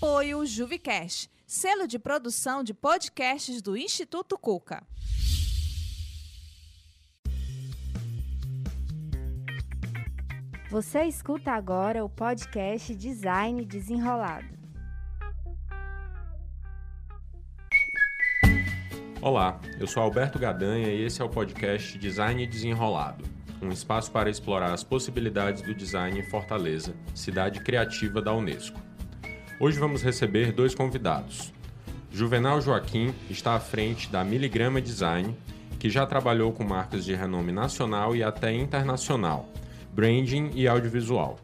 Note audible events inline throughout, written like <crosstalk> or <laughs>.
Apoio Juvicast, selo de produção de podcasts do Instituto Cuca. Você escuta agora o podcast Design Desenrolado. Olá, eu sou Alberto Gadanha e esse é o podcast Design Desenrolado, um espaço para explorar as possibilidades do design em Fortaleza, cidade criativa da Unesco. Hoje vamos receber dois convidados. Juvenal Joaquim está à frente da Miligrama Design, que já trabalhou com marcas de renome nacional e até internacional, branding e audiovisual.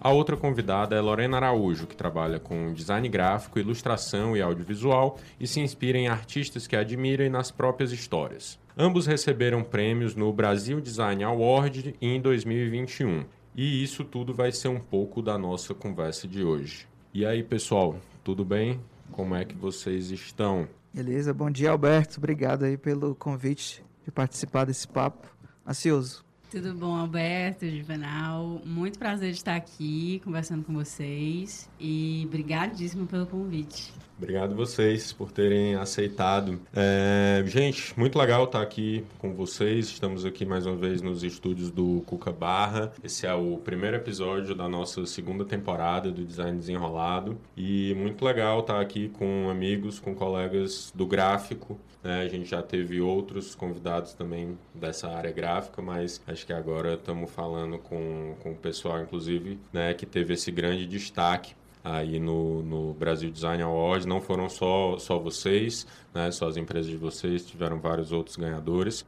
A outra convidada é Lorena Araújo, que trabalha com design gráfico, ilustração e audiovisual e se inspira em artistas que admira e nas próprias histórias. Ambos receberam prêmios no Brasil Design Award em 2021. E isso tudo vai ser um pouco da nossa conversa de hoje. E aí, pessoal, tudo bem? Como é que vocês estão? Beleza, bom dia, Alberto. Obrigado aí pelo convite de participar desse papo. Ansioso. Tudo bom, Alberto, Juvenal? Muito prazer de estar aqui conversando com vocês e brigadíssimo pelo convite. Obrigado vocês por terem aceitado. É, gente, muito legal estar aqui com vocês. Estamos aqui mais uma vez nos estúdios do Cuca Barra. Esse é o primeiro episódio da nossa segunda temporada do Design Desenrolado. E muito legal estar aqui com amigos, com colegas do gráfico. Né? A gente já teve outros convidados também dessa área gráfica, mas acho que agora estamos falando com, com o pessoal, inclusive, né, que teve esse grande destaque aí no, no Brasil Design Awards. Não foram só, só vocês, né, só as empresas de vocês, tiveram vários outros ganhadores.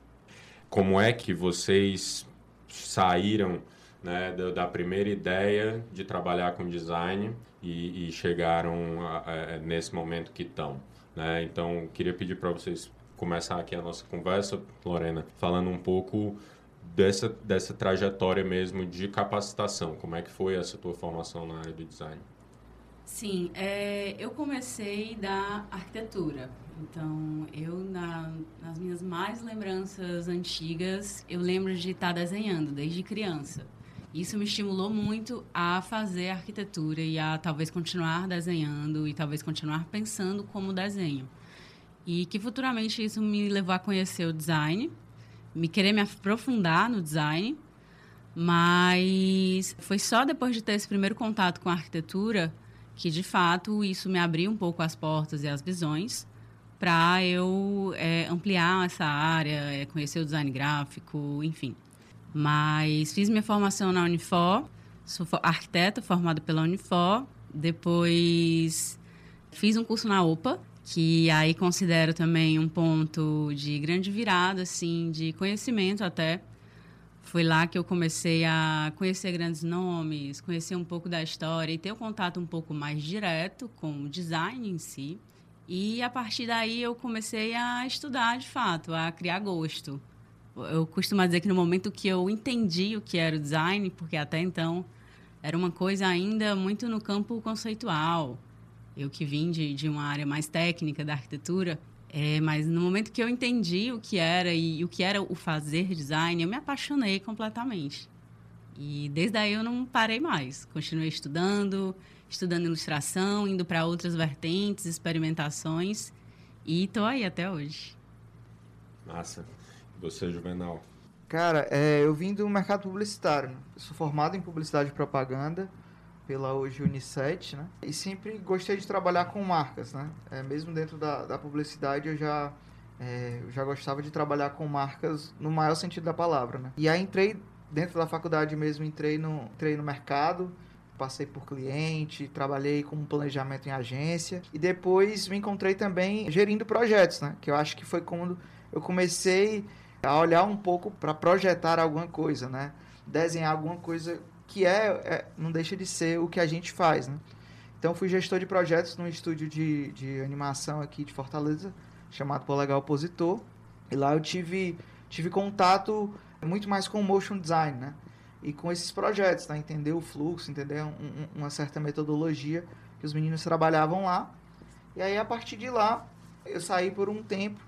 Como é que vocês saíram né, da, da, primeira ideia de trabalhar com design e, e chegaram a, a, nesse momento que estão? Né? Então, queria pedir para vocês começar aqui a nossa conversa, Lorena, falando um pouco dessa, dessa trajetória mesmo de capacitação. Como é que foi essa tua formação na área do design? Sim, é, eu comecei da arquitetura. Então, eu, na, nas minhas mais lembranças antigas, eu lembro de estar desenhando desde criança. Isso me estimulou muito a fazer arquitetura e a talvez continuar desenhando e talvez continuar pensando como desenho. E que futuramente isso me levou a conhecer o design, me querer me aprofundar no design, mas foi só depois de ter esse primeiro contato com a arquitetura que de fato isso me abriu um pouco as portas e as visões para eu é, ampliar essa área, é, conhecer o design gráfico, enfim. Mas fiz minha formação na Unifor, sou arquiteta formada pela Unifor, depois fiz um curso na OPA, que aí considero também um ponto de grande virada, assim, de conhecimento até, foi lá que eu comecei a conhecer grandes nomes, conhecer um pouco da história e ter um contato um pouco mais direto com o design em si. E a partir daí eu comecei a estudar de fato, a criar gosto. Eu costumo dizer que no momento que eu entendi o que era o design, porque até então era uma coisa ainda muito no campo conceitual. Eu que vim de, de uma área mais técnica da arquitetura, é, mas no momento que eu entendi o que era e, e o que era o fazer design, eu me apaixonei completamente. E desde aí eu não parei mais. Continuei estudando, estudando ilustração, indo para outras vertentes, experimentações. E estou aí até hoje. Massa. Você, Juvenal? Cara, é, eu vim do mercado publicitário. Eu sou formado em publicidade e propaganda pela hoje Unicet, né? E sempre gostei de trabalhar com marcas, né? É, mesmo dentro da, da publicidade eu já é, eu já gostava de trabalhar com marcas no maior sentido da palavra, né? E aí entrei dentro da faculdade mesmo, entrei no, entrei no mercado, passei por cliente, trabalhei com planejamento em agência e depois me encontrei também gerindo projetos, né? Que eu acho que foi quando eu comecei a olhar um pouco para projetar alguma coisa, né? Desenhar alguma coisa que é, é, não deixa de ser o que a gente faz, né? Então fui gestor de projetos num estúdio de, de animação aqui de Fortaleza, chamado Polegar Opositor, e lá eu tive, tive contato muito mais com o motion design, né? E com esses projetos, tá? Entender o fluxo, entender um, um, uma certa metodologia que os meninos trabalhavam lá. E aí, a partir de lá, eu saí por um tempo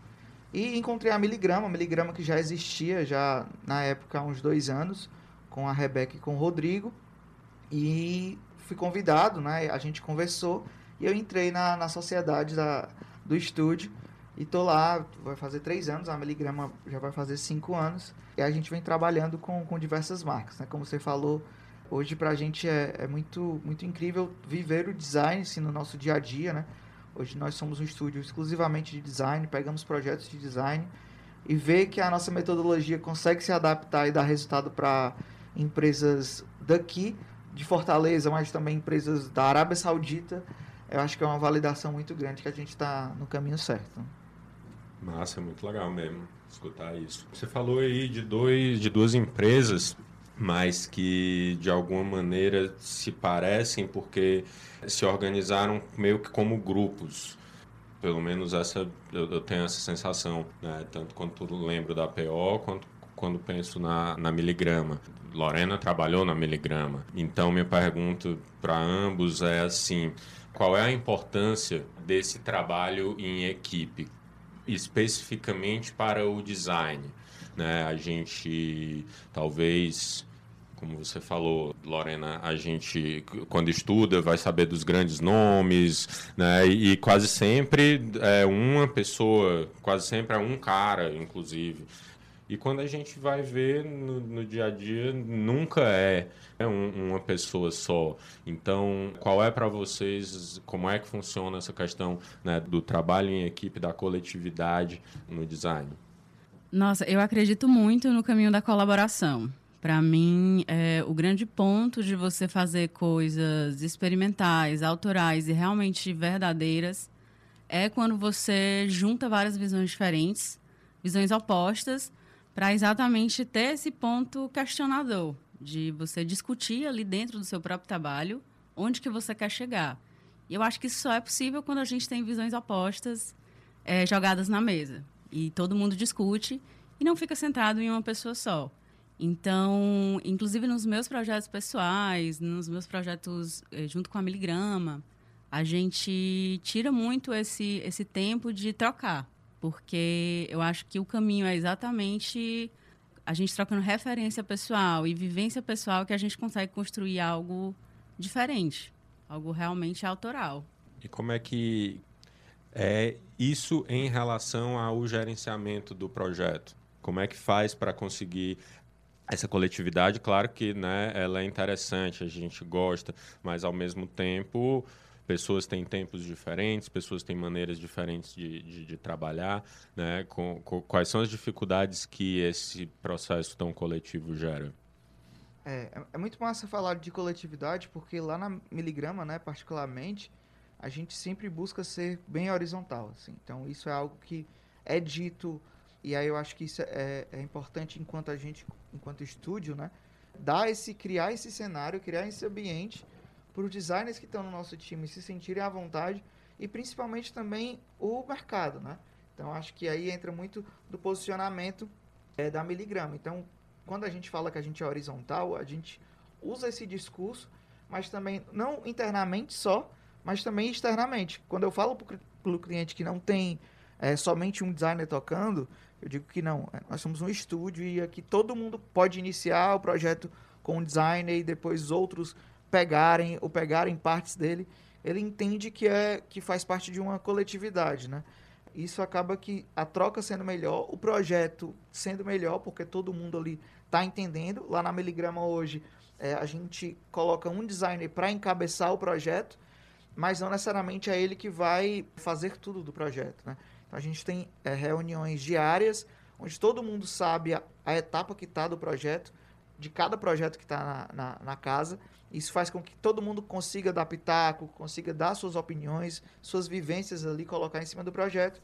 e encontrei a Miligrama, a Miligrama que já existia já na época há uns dois anos, com a Rebeca e com o Rodrigo. E fui convidado, né? A gente conversou. E eu entrei na, na sociedade da, do estúdio e tô lá, vai fazer três anos, a Miligrama já vai fazer cinco anos. E a gente vem trabalhando com, com diversas marcas, né? Como você falou, hoje pra gente é, é muito, muito incrível viver o design assim, no nosso dia a dia, né? Hoje nós somos um estúdio exclusivamente de design, pegamos projetos de design e ver que a nossa metodologia consegue se adaptar e dar resultado para empresas daqui, de Fortaleza, mas também empresas da Arábia Saudita, eu acho que é uma validação muito grande que a gente está no caminho certo. Massa, muito legal mesmo escutar isso. Você falou aí de, dois, de duas empresas, mas que de alguma maneira se parecem porque se organizaram meio que como grupos. Pelo menos essa eu, tenho essa sensação, né? tanto quando lembro da PO quanto quando penso na, na miligrama. Lorena trabalhou na miligrama. Então, minha pergunta para ambos é assim: qual é a importância desse trabalho em equipe, especificamente para o design? Né? A gente talvez como você falou, Lorena, a gente, quando estuda, vai saber dos grandes nomes, né? E quase sempre é uma pessoa, quase sempre é um cara, inclusive. E quando a gente vai ver no, no dia a dia, nunca é, é um, uma pessoa só. Então, qual é para vocês, como é que funciona essa questão né, do trabalho em equipe, da coletividade no design? Nossa, eu acredito muito no caminho da colaboração. Para mim, é, o grande ponto de você fazer coisas experimentais, autorais e realmente verdadeiras é quando você junta várias visões diferentes, visões opostas, para exatamente ter esse ponto questionador de você discutir ali dentro do seu próprio trabalho onde que você quer chegar. E eu acho que isso só é possível quando a gente tem visões opostas é, jogadas na mesa e todo mundo discute e não fica centrado em uma pessoa só. Então, inclusive nos meus projetos pessoais, nos meus projetos eh, junto com a Miligrama, a gente tira muito esse, esse tempo de trocar, porque eu acho que o caminho é exatamente a gente trocando referência pessoal e vivência pessoal que a gente consegue construir algo diferente, algo realmente autoral. E como é que é isso em relação ao gerenciamento do projeto? Como é que faz para conseguir essa coletividade, claro que né, ela é interessante, a gente gosta, mas ao mesmo tempo pessoas têm tempos diferentes, pessoas têm maneiras diferentes de, de, de trabalhar, né? Com, com, quais são as dificuldades que esse processo tão coletivo gera? É, é, muito massa falar de coletividade, porque lá na Miligrama, né, particularmente, a gente sempre busca ser bem horizontal, assim. Então, isso é algo que é dito e aí eu acho que isso é, é importante enquanto a gente, enquanto estúdio, né? Dar esse, criar esse cenário, criar esse ambiente para os designers que estão no nosso time se sentirem à vontade e principalmente também o mercado, né? Então acho que aí entra muito do posicionamento é, da miligrama. Então quando a gente fala que a gente é horizontal, a gente usa esse discurso, mas também não internamente só, mas também externamente. Quando eu falo para o cliente que não tem é, somente um designer tocando, eu digo que não. É, nós somos um estúdio e aqui todo mundo pode iniciar o projeto com um designer e depois outros pegarem ou pegarem partes dele. Ele entende que é que faz parte de uma coletividade, né? Isso acaba que a troca sendo melhor, o projeto sendo melhor, porque todo mundo ali está entendendo. Lá na Miligrama hoje, é, a gente coloca um designer para encabeçar o projeto, mas não necessariamente é ele que vai fazer tudo do projeto, né? A gente tem é, reuniões diárias, onde todo mundo sabe a, a etapa que está do projeto, de cada projeto que está na, na, na, casa. Isso faz com que todo mundo consiga dar pitaco, consiga dar suas opiniões, suas vivências ali, colocar em cima do projeto.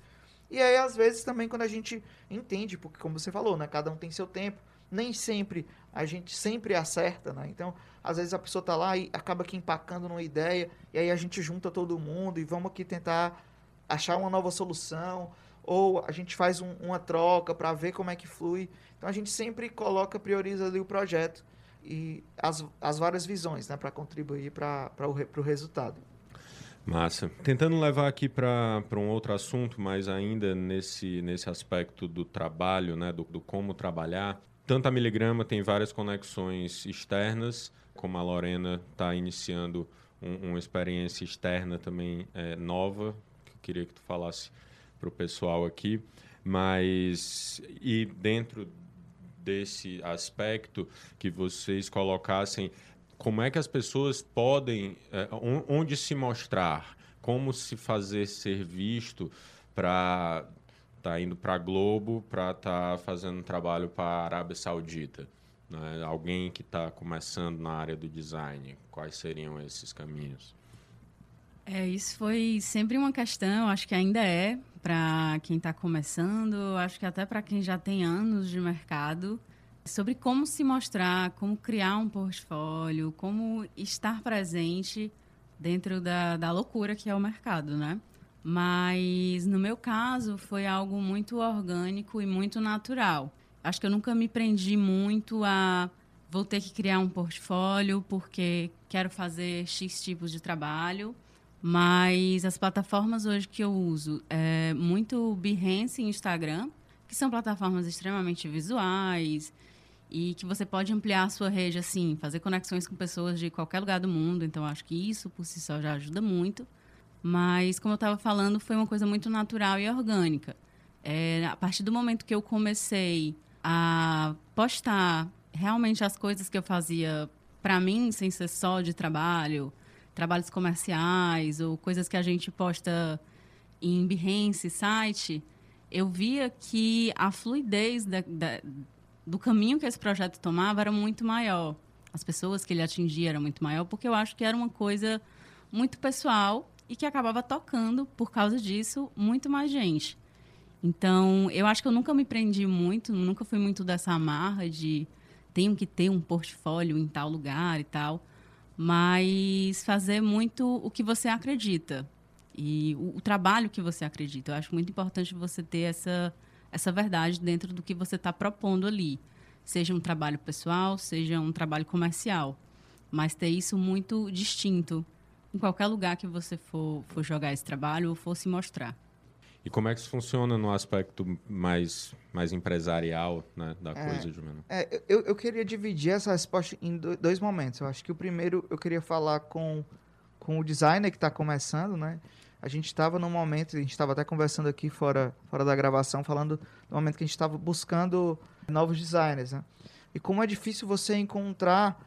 E aí, às vezes, também quando a gente entende, porque como você falou, né, cada um tem seu tempo, nem sempre a gente sempre acerta, né? Então, às vezes a pessoa está lá e acaba aqui empacando numa ideia, e aí a gente junta todo mundo e vamos aqui tentar achar uma nova solução, ou a gente faz um, uma troca para ver como é que flui. Então a gente sempre coloca, prioriza ali o projeto e as, as várias visões, né, para contribuir para o resultado. Massa. Tentando levar aqui para um outro assunto, mas ainda nesse, nesse aspecto do trabalho, né, do, do como trabalhar. Tanto a Miligrama tem várias conexões externas, como a Lorena está iniciando um, uma experiência externa também é, nova, que eu queria que tu falasse para o pessoal aqui. Mas, e dentro desse aspecto, que vocês colocassem como é que as pessoas podem, é, onde se mostrar, como se fazer ser visto para estar tá indo para Globo, para estar tá fazendo trabalho para a Arábia Saudita. Né? Alguém que está começando na área do design, quais seriam esses caminhos? É, isso foi sempre uma questão, acho que ainda é, para quem está começando, acho que até para quem já tem anos de mercado, sobre como se mostrar, como criar um portfólio, como estar presente dentro da, da loucura que é o mercado, né? Mas no meu caso foi algo muito orgânico e muito natural. Acho que eu nunca me prendi muito a vou ter que criar um portfólio porque quero fazer X tipos de trabalho. Mas as plataformas hoje que eu uso é muito Behance e Instagram, que são plataformas extremamente visuais e que você pode ampliar a sua rede assim, fazer conexões com pessoas de qualquer lugar do mundo. Então acho que isso por si só já ajuda muito. Mas como eu estava falando, foi uma coisa muito natural e orgânica. É, a partir do momento que eu comecei a postar realmente as coisas que eu fazia para mim, sem ser só de trabalho, trabalhos comerciais ou coisas que a gente posta em Behance, site, eu via que a fluidez da, da, do caminho que esse projeto tomava era muito maior. As pessoas que ele atingia era muito maior, porque eu acho que era uma coisa muito pessoal e que acabava tocando, por causa disso, muito mais gente. Então, eu acho que eu nunca me prendi muito, nunca fui muito dessa amarra de tenho que ter um portfólio em tal lugar e tal mas fazer muito o que você acredita e o, o trabalho que você acredita. Eu acho muito importante você ter essa, essa verdade dentro do que você está propondo ali, seja um trabalho pessoal, seja um trabalho comercial, mas ter isso muito distinto em qualquer lugar que você for, for jogar esse trabalho ou for se mostrar. E como é que isso funciona no aspecto mais, mais empresarial né, da é, coisa, Jumeno? É, eu, eu queria dividir essa resposta em dois momentos. Eu acho que o primeiro eu queria falar com, com o designer que está começando, né? A gente estava num momento, a gente estava até conversando aqui fora, fora da gravação, falando do momento que a gente estava buscando novos designers, né? E como é difícil você encontrar,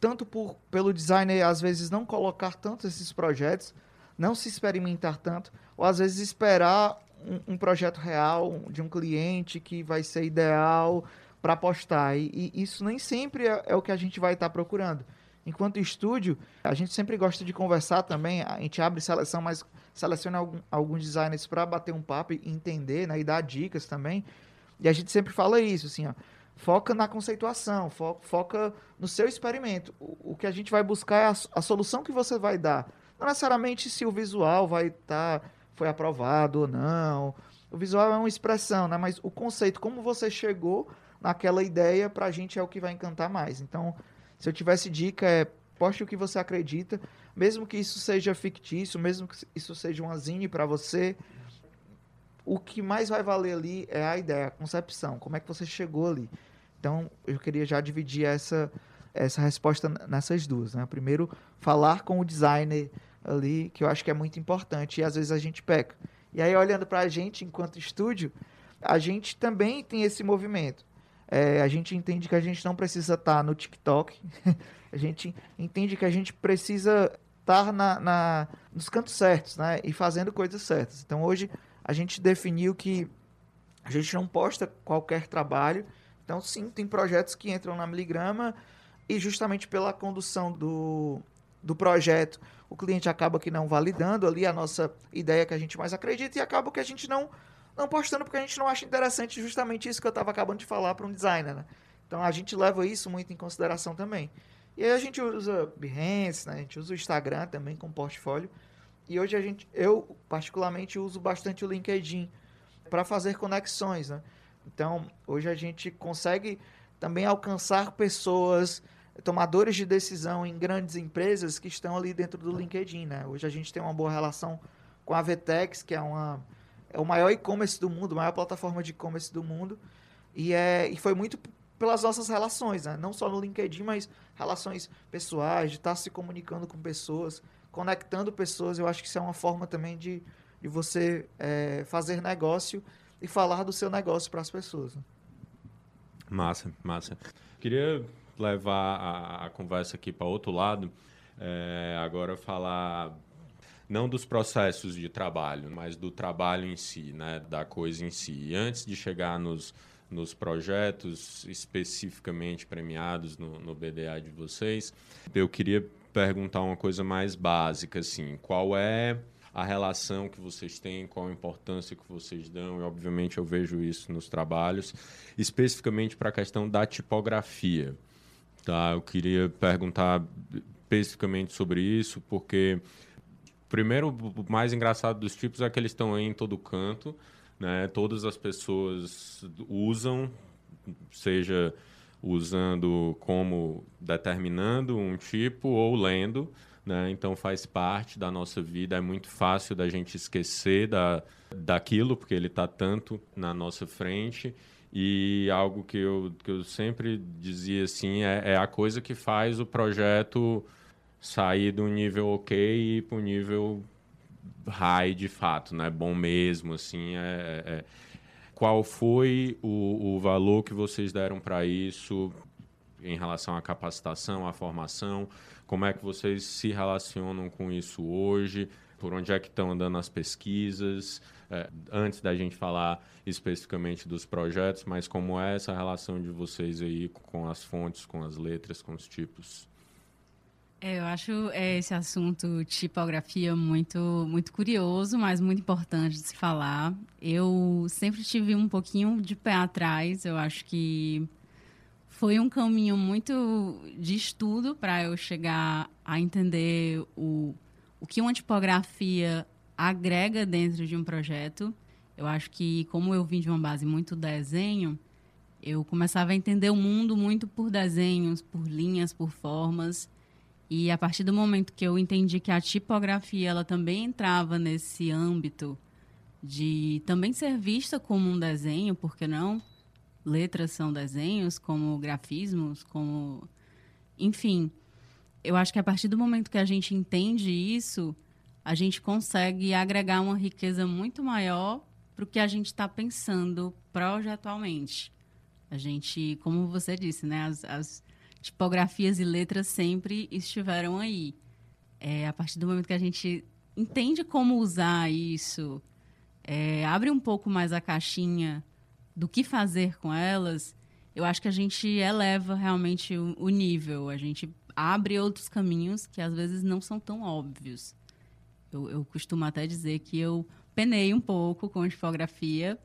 tanto por, pelo designer às vezes não colocar tanto esses projetos, não se experimentar tanto, ou às vezes esperar um, um projeto real de um cliente que vai ser ideal para postar. E, e, isso nem sempre é, é, o que a gente vai estar tá procurando. Enquanto estúdio, a gente sempre gosta de conversar também, a gente abre seleção, mas seleciona algum, alguns designers para bater um papo e entender, né, e dar dicas também. E a gente sempre fala isso, assim, ó, foca na conceituação, fo foca no seu experimento. O, o, que a gente vai buscar é a, a solução que você vai dar. Não necessariamente se o visual vai estar tá foi aprovado ou não. O visual é uma expressão, né? Mas o conceito, como você chegou naquela ideia, pra gente é o que vai encantar mais. Então, se eu tivesse dica, é poste o que você acredita, mesmo que isso seja fictício, mesmo que isso seja uma zine para você, o que mais vai valer ali é a ideia, a concepção, como é que você chegou ali. Então, eu queria já dividir essa, essa resposta nessas duas. Né? Primeiro, falar com o designer ali, que eu acho que é muito importante, e às vezes a gente peca. E aí, olhando para a gente enquanto estúdio, a gente também tem esse movimento. É, a gente entende que a gente não precisa estar tá no TikTok, <laughs> a gente entende que a gente precisa estar na, na, nos cantos certos, né? E fazendo coisas certas. Então, hoje, a gente definiu que a gente não posta qualquer trabalho. Então, sim, tem projetos que entram na Miligrama e justamente pela condução do, do projeto, o cliente acaba que não validando ali a nossa ideia que a gente mais acredita e acaba que a gente não não postando porque a gente não acha interessante justamente isso que eu estava acabando de falar para um designer, né? Então a gente leva isso muito em consideração também. E aí a gente usa Behance, né? A gente usa o Instagram também com portfólio. E hoje a gente, eu particularmente uso bastante o LinkedIn para fazer conexões, né? Então, hoje a gente consegue também alcançar pessoas tomadores de decisão em grandes empresas que estão ali dentro do LinkedIn, né? Hoje a gente tem uma boa relação com a Vetex, que é uma é o maior e-commerce do mundo, a maior plataforma de e-commerce do mundo, e é e foi muito pelas nossas relações, né? Não só no LinkedIn, mas relações pessoais, de estar se comunicando com pessoas, conectando pessoas. Eu acho que isso é uma forma também de, de você é, fazer negócio e falar do seu negócio para as pessoas. Né? Massa, massa. Queria levar a, a conversa aqui para outro lado. É, agora falar não dos processos de trabalho, mas do trabalho em si, né, da coisa em si. E antes de chegar nos, nos projetos especificamente premiados no, no BDA de vocês, eu queria perguntar uma coisa mais básica, assim, qual é a relação que vocês têm, qual a importância que vocês dão, e obviamente eu vejo isso nos trabalhos, especificamente para a questão da tipografia. Tá? Eu queria perguntar especificamente sobre isso, porque primeiro, o mais engraçado dos tipos é que eles estão em todo canto, né? Todas as pessoas usam, seja usando como determinando um tipo ou lendo, né? Então faz parte da nossa vida, é muito fácil da gente esquecer da, daquilo, porque ele está tanto na nossa frente. E algo que eu, que eu sempre dizia assim é, é a coisa que faz o projeto sair do nível ok e ir para o nível high de fato, né? Bom mesmo, assim. É, é... Qual foi o, o valor que vocês deram para isso em relação à capacitação, à formação? Como é que vocês se relacionam com isso hoje? Por onde é que estão andando as pesquisas? É, antes da gente falar especificamente dos projetos, mas como é essa relação de vocês aí com as fontes, com as letras, com os tipos? É, eu acho é, esse assunto tipografia muito, muito curioso, mas muito importante de se falar. Eu sempre tive um pouquinho de pé atrás. Eu acho que foi um caminho muito de estudo para eu chegar a entender o, o que uma tipografia agrega dentro de um projeto. Eu acho que, como eu vim de uma base muito desenho, eu começava a entender o mundo muito por desenhos, por linhas, por formas. E a partir do momento que eu entendi que a tipografia ela também entrava nesse âmbito de também ser vista como um desenho, porque não? Letras são desenhos, como grafismos, como enfim. Eu acho que a partir do momento que a gente entende isso, a gente consegue agregar uma riqueza muito maior para o que a gente está pensando projetualmente. A gente, como você disse, né, as, as tipografias e letras sempre estiveram aí. É, a partir do momento que a gente entende como usar isso, é, abre um pouco mais a caixinha do que fazer com elas, eu acho que a gente eleva realmente o, o nível. A gente abre outros caminhos que às vezes não são tão óbvios. Eu, eu costumo até dizer que eu penei um pouco com tipografia,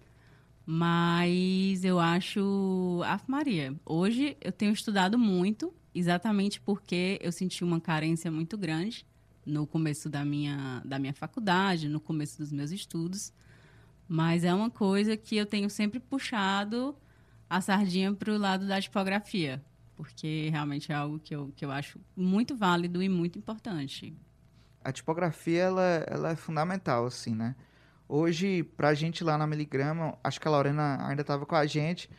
mas eu acho. Af Maria. Hoje eu tenho estudado muito, exatamente porque eu senti uma carência muito grande no começo da minha, da minha faculdade, no começo dos meus estudos. Mas é uma coisa que eu tenho sempre puxado a sardinha para o lado da tipografia, porque realmente é algo que eu, que eu acho muito válido e muito importante. A tipografia ela, ela é fundamental, assim, né? Hoje, para a gente lá na Miligrama, acho que a Lorena ainda estava com a gente.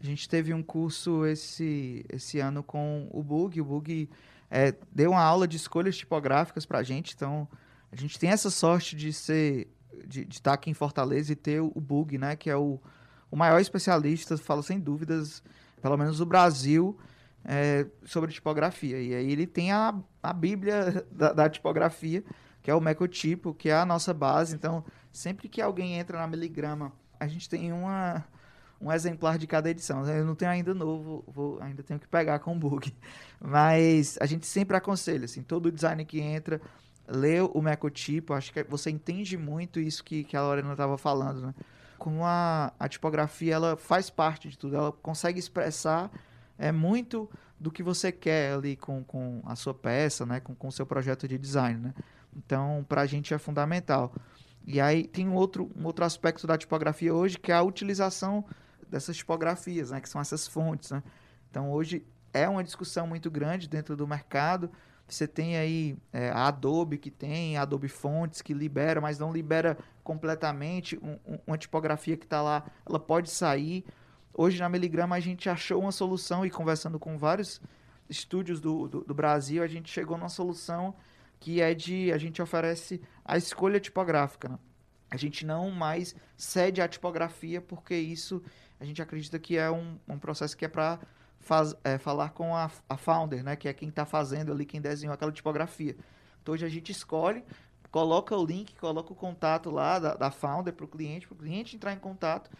A gente teve um curso esse, esse ano com o Bug. O Bug é, deu uma aula de escolhas tipográficas para a gente. Então, a gente tem essa sorte de ser de, de estar tá aqui em Fortaleza e ter o, Bug, né? Que é o, o maior especialista, falo sem dúvidas, pelo menos do Brasil, é, sobre tipografia. E aí ele tem a, a bíblia <laughs> da, da tipografia, que é o Mecotipo, que é a nossa base. Então, sempre que alguém entra na Miligrama, a gente tem uma, um exemplar de cada edição. Eu não tenho ainda novo, vou, ainda tenho que pegar com o bug. <laughs> Mas a gente sempre aconselha, assim, todo design que entra, lê o Mecotipo, acho que você entende muito isso que, que a Lorena estava falando, né? Como a, a tipografia, ela faz parte de tudo, ela consegue expressar é muito do que você quer ali com, com a sua peça, né? Com o seu projeto de design, né? Então, para a gente é fundamental. E aí tem um outro, um outro aspecto da tipografia hoje, que é a utilização dessas tipografias, né, que são essas fontes. Né? Então, hoje é uma discussão muito grande dentro do mercado. Você tem aí é, a Adobe, que tem a Adobe Fontes, que libera, mas não libera completamente um, um, uma tipografia que está lá, ela pode sair. Hoje na Miligrama a gente achou uma solução e conversando com vários estúdios do, do, do Brasil, a gente chegou numa solução que é de a gente oferece a escolha tipográfica. Né? A gente não mais cede a tipografia porque isso a gente acredita que é um, um processo que é para é, falar com a, a founder, né? Que é quem está fazendo ali, quem desenhou aquela tipografia. Então hoje a gente escolhe, coloca o link, coloca o contato lá da, da founder para o cliente, para o cliente entrar em contato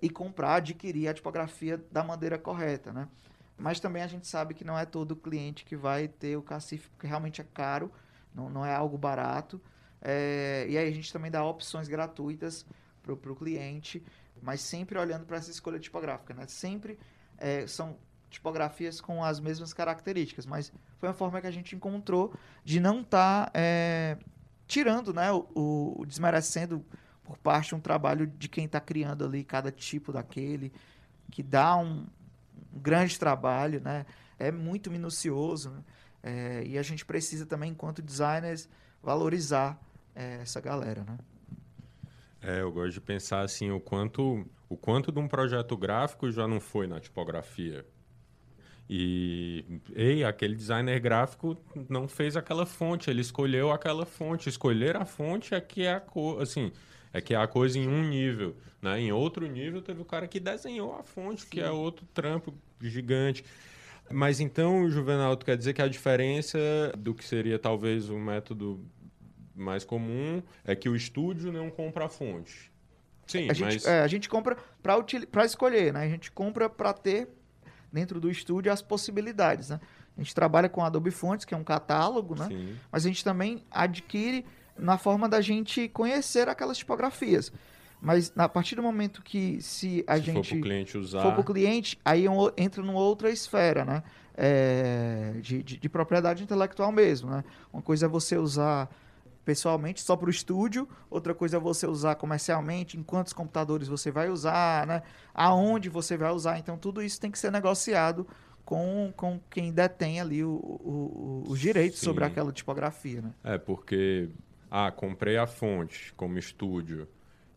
e comprar, adquirir a tipografia da maneira correta, né? Mas também a gente sabe que não é todo cliente que vai ter o cacife, porque realmente é caro, não, não é algo barato. É, e aí a gente também dá opções gratuitas para o cliente, mas sempre olhando para essa escolha tipográfica, né? Sempre é, são tipografias com as mesmas características, mas foi uma forma que a gente encontrou de não estar tá, é, tirando, né, o, o, desmerecendo por parte de um trabalho de quem está criando ali cada tipo daquele, que dá um, um grande trabalho, né? É muito minucioso, né? é, e a gente precisa também, enquanto designers, valorizar é, essa galera, né? É, eu gosto de pensar assim, o quanto, o quanto de um projeto gráfico já não foi na tipografia. E, ei, aquele designer gráfico não fez aquela fonte, ele escolheu aquela fonte. Escolher a fonte é que é a coisa, assim, é que é a coisa em um nível, né? Em outro nível teve o cara que desenhou a fonte, Sim. que é outro trampo gigante. Mas então, Juvenal, tu quer dizer que a diferença do que seria talvez o método mais comum é que o estúdio não compra a fonte. Sim, a mas... Gente, é, a gente compra para escolher, né? A gente compra para ter dentro do estúdio as possibilidades, né? A gente trabalha com Adobe Fontes, que é um catálogo, né? Sim. Mas a gente também adquire na forma da gente conhecer aquelas tipografias. Mas a partir do momento que se a se gente for para o cliente usar, for para o cliente, aí entra numa outra esfera, né? É, de, de, de, propriedade intelectual mesmo, né? Uma coisa é você usar pessoalmente só para o estúdio, outra coisa é você usar comercialmente, em quantos computadores você vai usar, né? Aonde você vai usar. Então, tudo isso tem que ser negociado com, com quem detém ali o, o, os direitos Sim. sobre aquela tipografia, né? É, porque, ah, comprei a fonte como estúdio,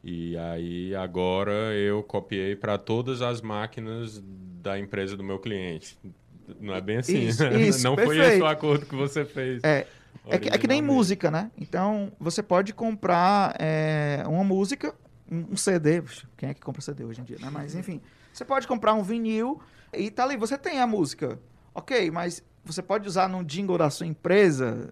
e aí agora eu copiei para todas as máquinas da empresa do meu cliente. Não é bem assim. Isso, <laughs> isso, Não perfeito. foi esse o acordo que você fez. É, é que, é que, nem música, né? Então, você pode comprar é, uma música, um, CD. Quem é que compra CD hoje em dia, né? Mas, enfim. Você pode comprar um vinil e tá ali. Você tem a música. Ok, mas você pode usar num jingle da sua empresa?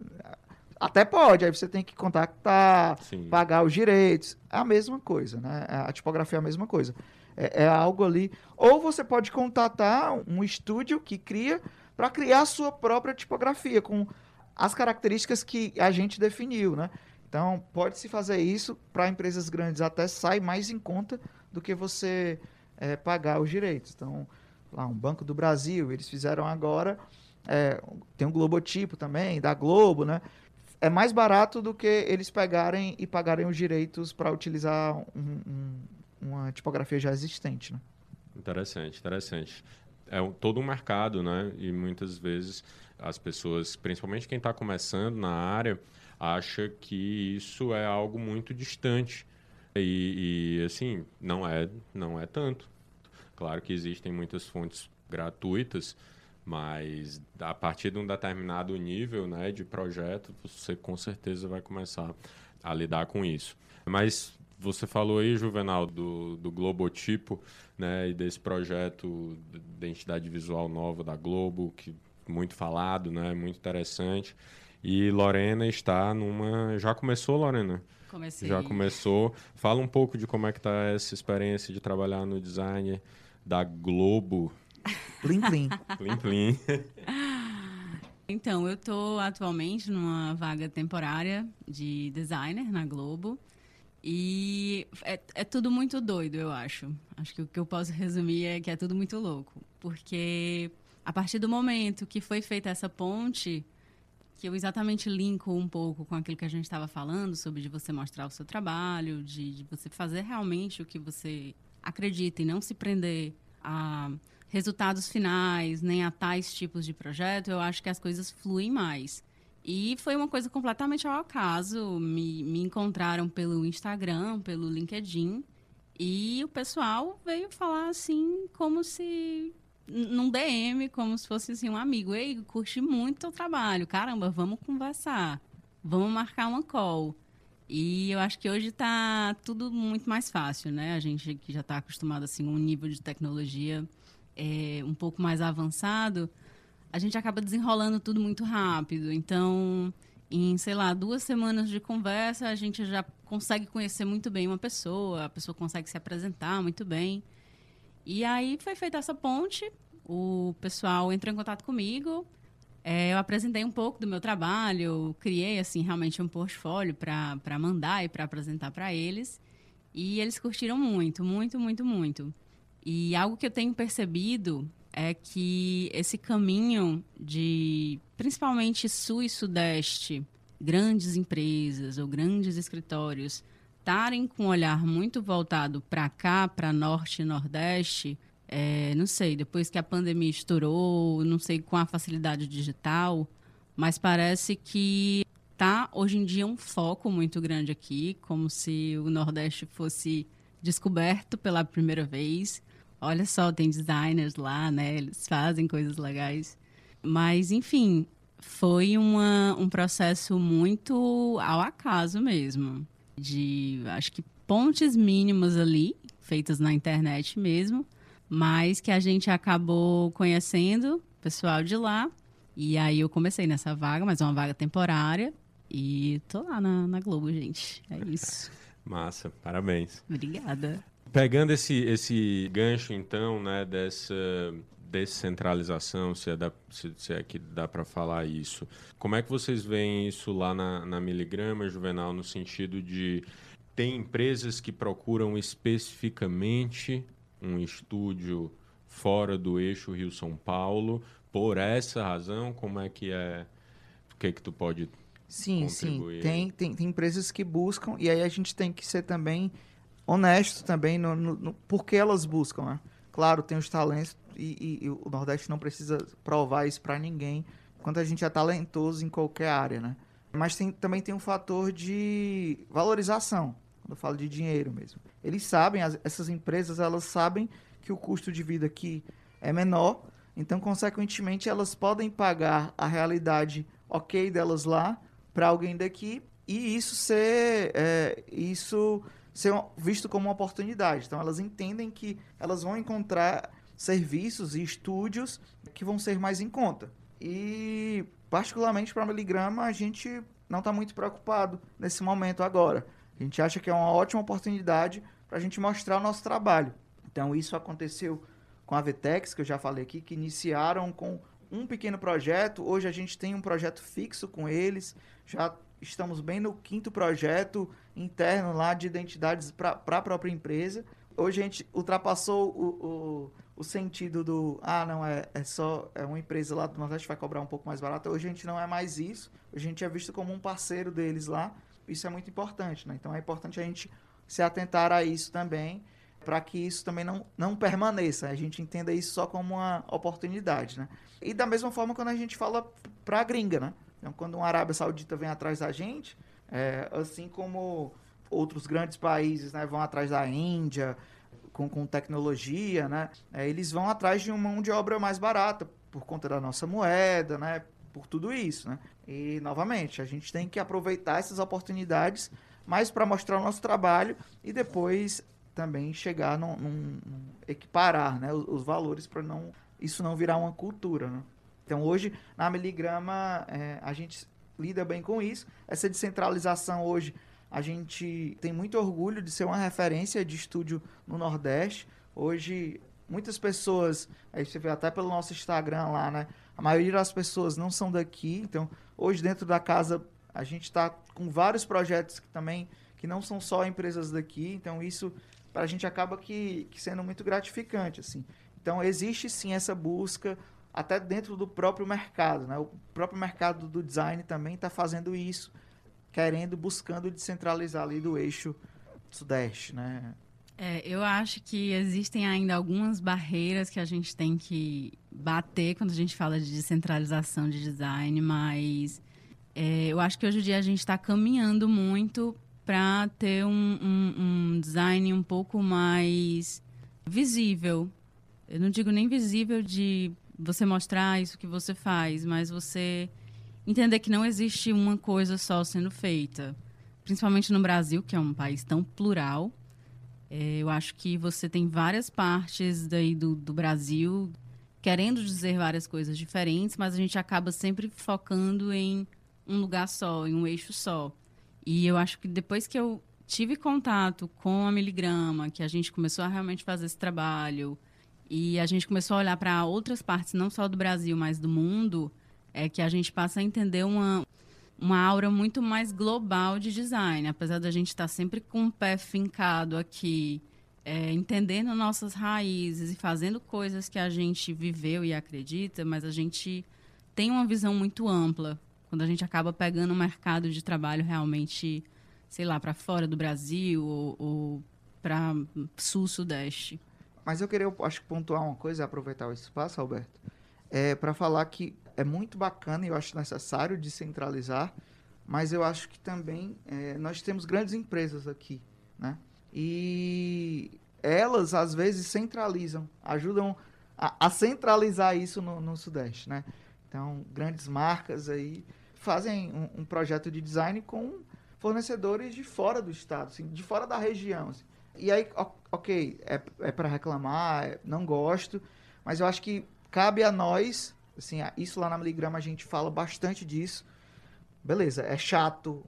Até pode. Aí você tem que contactar, Sim. pagar os direitos. É a mesma coisa, né? A tipografia é a mesma coisa. É, é algo ali. Ou você pode contatar um estúdio que cria para criar a sua própria tipografia com as características que a gente definiu, né? Então, pode-se fazer isso para empresas grandes, até sai mais em conta do que você é, pagar os direitos. Então, lá, um Banco do Brasil, eles fizeram agora, é, tem um Globotipo também, da Globo, né? É mais barato do que eles pegarem e pagarem os direitos para utilizar um, um, uma tipografia já existente, né? Interessante, interessante. É um, todo um mercado, né? E muitas vezes as pessoas, principalmente quem está começando na área, acha que isso é algo muito distante. E, e, assim, não é, não é tanto. Claro que existem muitas fontes gratuitas, mas a partir de um determinado nível né, de projeto, você com certeza vai começar a lidar com isso. Mas você falou aí, Juvenal, do, do Globotipo, né, e desse projeto de identidade visual nova da Globo, que muito falado, né? Muito interessante. E Lorena está numa. Já começou, Lorena? Comecei. Já começou. Fala um pouco de como é que está essa experiência de trabalhar no design da Globo. Plim, plim. plim, plim. Então, eu estou atualmente numa vaga temporária de designer na Globo. E é, é, tudo muito doido, eu acho. Acho que o que eu posso resumir é que é tudo muito louco. Porque a partir do momento que foi feita essa ponte, que eu exatamente linko um pouco com aquilo que a gente estava falando, sobre de você mostrar o seu trabalho, de, de você fazer realmente o que você acredita e não se prender a resultados finais, nem a tais tipos de projeto, eu acho que as coisas fluem mais. E foi uma coisa completamente ao acaso. Me, me encontraram pelo Instagram, pelo LinkedIn. E o pessoal veio falar assim, como se. num DM, como se fosse assim, um amigo. Ei, curti muito teu trabalho. Caramba, vamos conversar. Vamos marcar uma call. E eu acho que hoje está tudo muito mais fácil, né? A gente que já está acostumado assim, um nível de tecnologia é, um pouco mais avançado, a gente acaba desenrolando tudo muito rápido. Então, em, sei lá, duas semanas de conversa, a gente já consegue conhecer muito bem uma pessoa, a pessoa consegue se apresentar muito bem. E aí foi feita essa ponte, o pessoal entrou em contato comigo, é, eu apresentei um pouco do meu trabalho, criei assim realmente um portfólio para mandar e para apresentar para eles. E eles curtiram muito, muito, muito, muito. E algo que eu tenho percebido é que esse caminho de, principalmente sul e sudeste, grandes empresas ou grandes escritórios estarem com um olhar muito voltado para cá, para norte e nordeste, é, não sei, depois que a pandemia estourou, não sei com a facilidade digital, mas parece que tá hoje em dia um foco muito grande aqui, como se o Nordeste fosse descoberto pela primeira vez. Olha só, tem designers lá, né? Eles fazem coisas legais. Mas, enfim, foi uma, um processo muito ao acaso mesmo. De, acho que pontes mínimas ali, feitas na internet mesmo, mas que a gente acabou conhecendo pessoal de lá. E aí eu comecei nessa vaga, mas é uma vaga temporária. E tô lá na, na Globo, gente. É isso. <laughs> Massa, parabéns. Obrigada. Pegando esse, esse gancho, então, né, dessa descentralização, se é, da, se, se é que dá para falar isso, como é que vocês veem isso lá na, na Miligrama, Juvenal, no sentido de tem empresas que procuram especificamente um estúdio fora do eixo Rio-São Paulo. Por essa razão, como é que é? O que é que tu pode Sim, sim. Tem, tem, tem empresas que buscam, e aí a gente tem que ser também honesto também no, no, no porque elas buscam, né? Claro, tem os talentos e, e, e o Nordeste não precisa provar isso para ninguém, quanto a gente é talentoso em qualquer área, né? Mas tem, também tem um fator de valorização quando eu falo de dinheiro mesmo. Eles sabem, as, essas empresas, elas sabem que o custo de vida aqui é menor, então, consequentemente, elas podem pagar a realidade ok delas lá para alguém daqui e isso ser, é, isso ser visto como uma oportunidade. Então, elas entendem que elas vão encontrar serviços e estúdios que vão ser mais em conta. E, particularmente para a Miligrama, a gente não está muito preocupado nesse momento agora. A gente acha que é uma ótima oportunidade para a gente mostrar o nosso trabalho. Então, isso aconteceu com a Vetex, que eu já falei aqui, que iniciaram com um pequeno projeto. Hoje a gente tem um projeto fixo com eles. Já estamos bem no quinto projeto interno lá de identidades para a própria empresa. Hoje a gente ultrapassou o, o, o sentido do ah, não, é, é só é uma empresa lá do Nordeste vai cobrar um pouco mais barato. Hoje a gente não é mais isso. A gente é visto como um parceiro deles lá isso é muito importante, né? Então é importante a gente se atentar a isso também, para que isso também não, não permaneça. A gente entenda isso só como uma oportunidade, né? E da mesma forma quando a gente fala para a gringa, né? Então, quando uma Arábia Saudita vem atrás da gente, é, assim como outros grandes países né, vão atrás da Índia, com, com tecnologia, né? É, eles vão atrás de uma mão de obra mais barata, por conta da nossa moeda, né? por tudo isso, né? E, novamente, a gente tem que aproveitar essas oportunidades mais para mostrar o nosso trabalho e depois também chegar num, num, equiparar né, os, os valores para não isso não virar uma cultura, né? Então, hoje, na Miligrama, é, a gente lida bem com isso. Essa descentralização hoje, a gente tem muito orgulho de ser uma referência de estúdio no Nordeste. Hoje, muitas pessoas, aí você vê até pelo nosso Instagram lá, né? A maioria das pessoas não são daqui, então hoje dentro da casa a gente está com vários projetos que também que não são só empresas daqui, então isso para a gente acaba que, que sendo muito gratificante assim. Então existe sim essa busca até dentro do próprio mercado, né? O próprio mercado do design também está fazendo isso, querendo, buscando descentralizar ali do eixo sudeste, né? É, eu acho que existem ainda algumas barreiras que a gente tem que bater quando a gente fala de descentralização de design, mas é, eu acho que hoje em dia a gente está caminhando muito para ter um, um, um design um pouco mais visível. Eu não digo nem visível de você mostrar isso que você faz, mas você entender que não existe uma coisa só sendo feita. Principalmente no Brasil, que é um país tão plural. É, eu acho que você tem várias partes daí do, do Brasil querendo dizer várias coisas diferentes, mas a gente acaba sempre focando em um lugar só, em um eixo só. E eu acho que depois que eu tive contato com a Miligrama, que a gente começou a realmente fazer esse trabalho, e a gente começou a olhar para outras partes, não só do Brasil, mas do mundo, é que a gente passa a entender uma, uma aura muito mais global de design. Apesar da gente estar sempre com o pé fincado aqui, é, entendendo nossas raízes e fazendo coisas que a gente viveu e acredita, mas a gente tem uma visão muito ampla quando a gente acaba pegando o mercado de trabalho realmente, sei lá, para fora do Brasil ou, ou para sul-sudeste. Mas eu queria, acho que pontuar uma coisa, aproveitar o espaço, Alberto, é para falar que é muito bacana e eu acho necessário descentralizar, mas eu acho que também é, nós temos grandes empresas aqui, né? E elas, às vezes, centralizam, ajudam a, a centralizar isso no, no Sudeste, né? Então, grandes marcas aí fazem um, um, projeto de design com fornecedores de fora do estado, assim, de fora da região. Assim. E aí, ok, é, é para reclamar, é, não gosto, mas eu acho que cabe a nós, assim, isso lá na Miligrama a gente fala bastante disso. Beleza, é chato,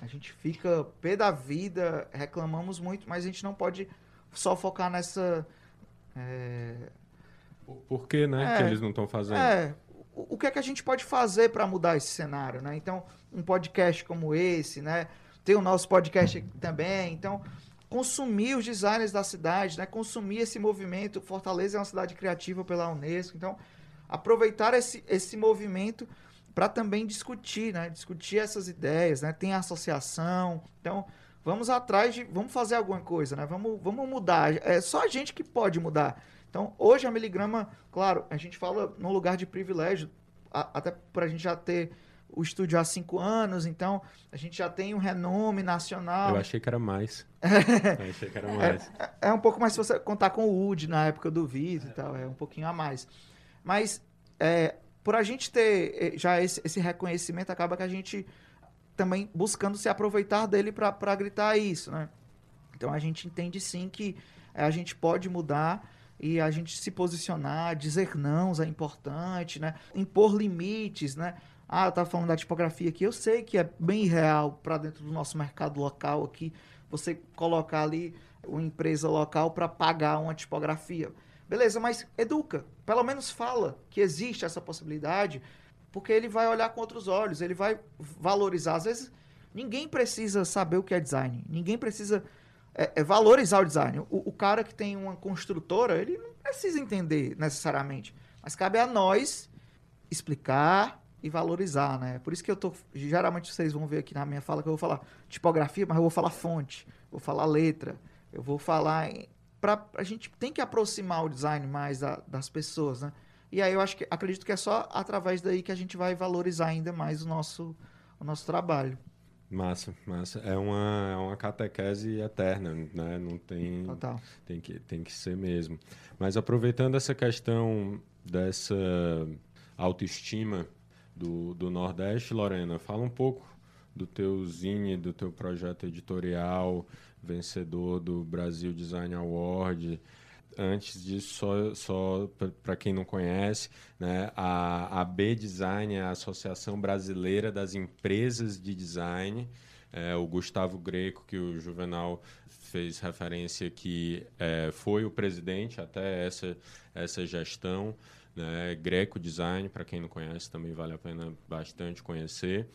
a gente fica pé da vida, reclamamos muito, mas a gente não pode só focar nessa. É... Por que, né, é, que eles não estão fazendo? É, o, que é que a gente pode fazer para mudar esse cenário, né? Então, um podcast como esse, né? Tem o nosso podcast também. Então, consumir os designers da cidade, né? Consumir esse movimento. Fortaleza é uma cidade criativa pela Unesco. Então, aproveitar esse, esse movimento para também discutir, né? Discutir essas ideias, né? Tem associação. Então, vamos atrás de... Vamos fazer alguma coisa, né? Vamos, vamos mudar. É só a gente que pode mudar. Então, hoje a miligrama, claro, a gente fala num lugar de privilégio, a, até para a gente já ter o estúdio há cinco anos, então a gente já tem um renome nacional. Eu achei que era mais. <laughs> Eu achei que era mais. É, é, um pouco mais se você contar com o Wood na época do vídeo e tal, é um pouquinho a mais. Mas é, por a gente ter é, já esse, esse, reconhecimento, acaba que a gente também buscando se aproveitar dele para gritar isso, né? Então a gente entende sim que é, a gente pode mudar e a gente se posicionar, dizer não é importante, né? Impor limites, né? Ah, eu estava falando da tipografia aqui, eu sei que é bem real para dentro do nosso mercado local aqui, você colocar ali uma empresa local para pagar uma tipografia. Beleza, mas educa, pelo menos fala que existe essa possibilidade, porque ele vai olhar com outros olhos, ele vai valorizar. Às vezes, ninguém precisa saber o que é design, ninguém precisa é, é valorizar o design. O, o, cara que tem uma construtora, ele não precisa entender necessariamente. Mas cabe a nós explicar e valorizar, né? Por isso que eu tô. Geralmente vocês vão ver aqui na minha fala que eu vou falar tipografia, mas eu vou falar fonte, vou falar letra, eu vou falar. Em, pra, a gente tem que aproximar o design mais da, das pessoas, né? E aí eu acho que acredito que é só através daí que a gente vai valorizar ainda mais o nosso, o nosso trabalho. Massa, massa. É uma, é uma catequese eterna, né? Não tem, Total. tem que tem que ser mesmo. Mas aproveitando essa questão dessa autoestima do, do Nordeste, Lorena, fala um pouco do teu zine, do teu projeto editorial, vencedor do Brasil Design Award antes disso, só, só para quem não conhece, né, a, a B Design é a Associação Brasileira das Empresas de Design. É, o Gustavo Greco, que o Juvenal fez referência que é, foi o presidente até essa, essa gestão. Né, Greco Design, para quem não conhece, também vale a pena bastante conhecer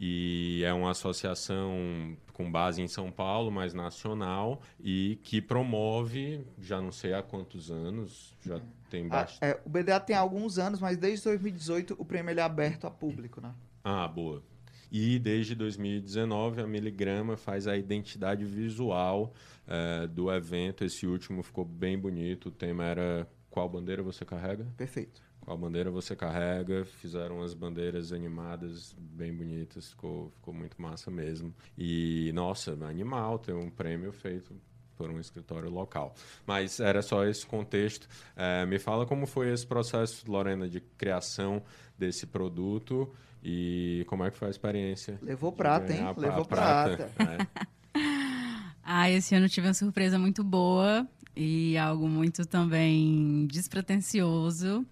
e é uma associação com base em São Paulo, mas nacional, e que promove, já não sei há quantos anos, já tem bastante. Ah, é, o BDA tem alguns anos, mas desde 2018 o prêmio é aberto a público, né? Ah, boa. E desde 2019 a Miligrama faz a identidade visual é, do evento. Esse último ficou bem bonito. O tema era qual bandeira você carrega? Perfeito. qual bandeira você carrega. Fizeram as bandeiras animadas bem bonitas, ficou, ficou muito massa mesmo. E, nossa, animal, tem um prêmio feito por um escritório local. Mas era só esse contexto. É, me fala como foi esse processo, Lorena, de criação desse produto e como é que foi a experiência? Levou prata, hein? Levou prata. prata. <laughs> É. <laughs> ah, esse ano tive uma surpresa muito boa e algo muito também despretensioso,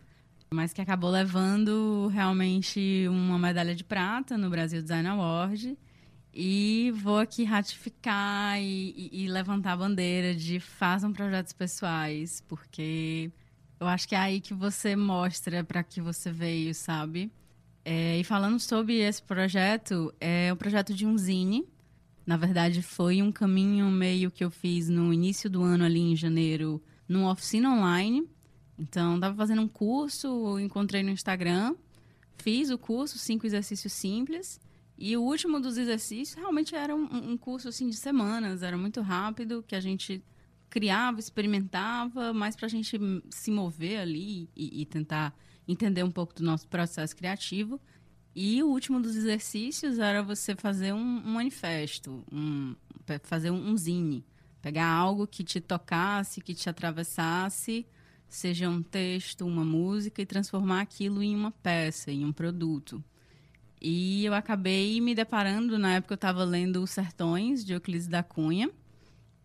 mas que acabou levando realmente uma medalha de prata no Brasil Design Award. E vou aqui ratificar e, e, e, levantar a bandeira de façam projetos pessoais, porque eu acho que é aí que você mostra para que você veio, sabe? É, e falando sobre esse projeto, é o projeto de um zine. Na verdade, foi um caminho meio que eu fiz no início do ano, ali em janeiro, numa oficina online. Então, estava fazendo um curso, encontrei no Instagram, fiz o curso, cinco exercícios simples. E o último dos exercícios realmente era um, um curso assim de semanas, era muito rápido, que a gente criava, experimentava, mais para a gente se mover ali e, e, tentar entender um pouco do nosso processo criativo. E o último dos exercícios era você fazer um, um manifesto, um, fazer um, um zine, pegar algo que te tocasse, que te atravessasse, seja um texto, uma música, e transformar aquilo em uma peça, em um produto. E eu acabei me deparando, na época eu estava lendo Os Sertões, de Euclides da Cunha,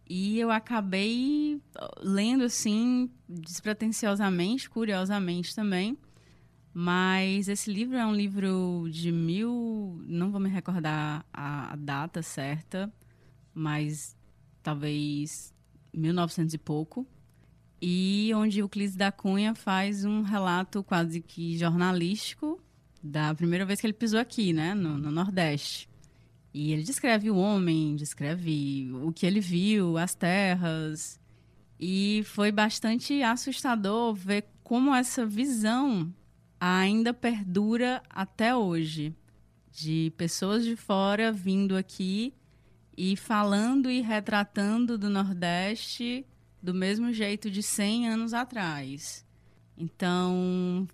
e eu acabei lendo assim, despretensiosamente, curiosamente também. Mas esse livro é um livro de mil. Não vou me recordar a, data certa, mas talvez 1900 e pouco. E onde o Euclides da Cunha faz um relato quase que jornalístico da primeira vez que ele pisou aqui, né, no, no Nordeste. E ele descreve o homem, descreve o que ele viu, as terras. E foi bastante assustador ver como essa visão ainda perdura até hoje. De pessoas de fora vindo aqui e falando e retratando do Nordeste do mesmo jeito de 100 anos atrás. Então,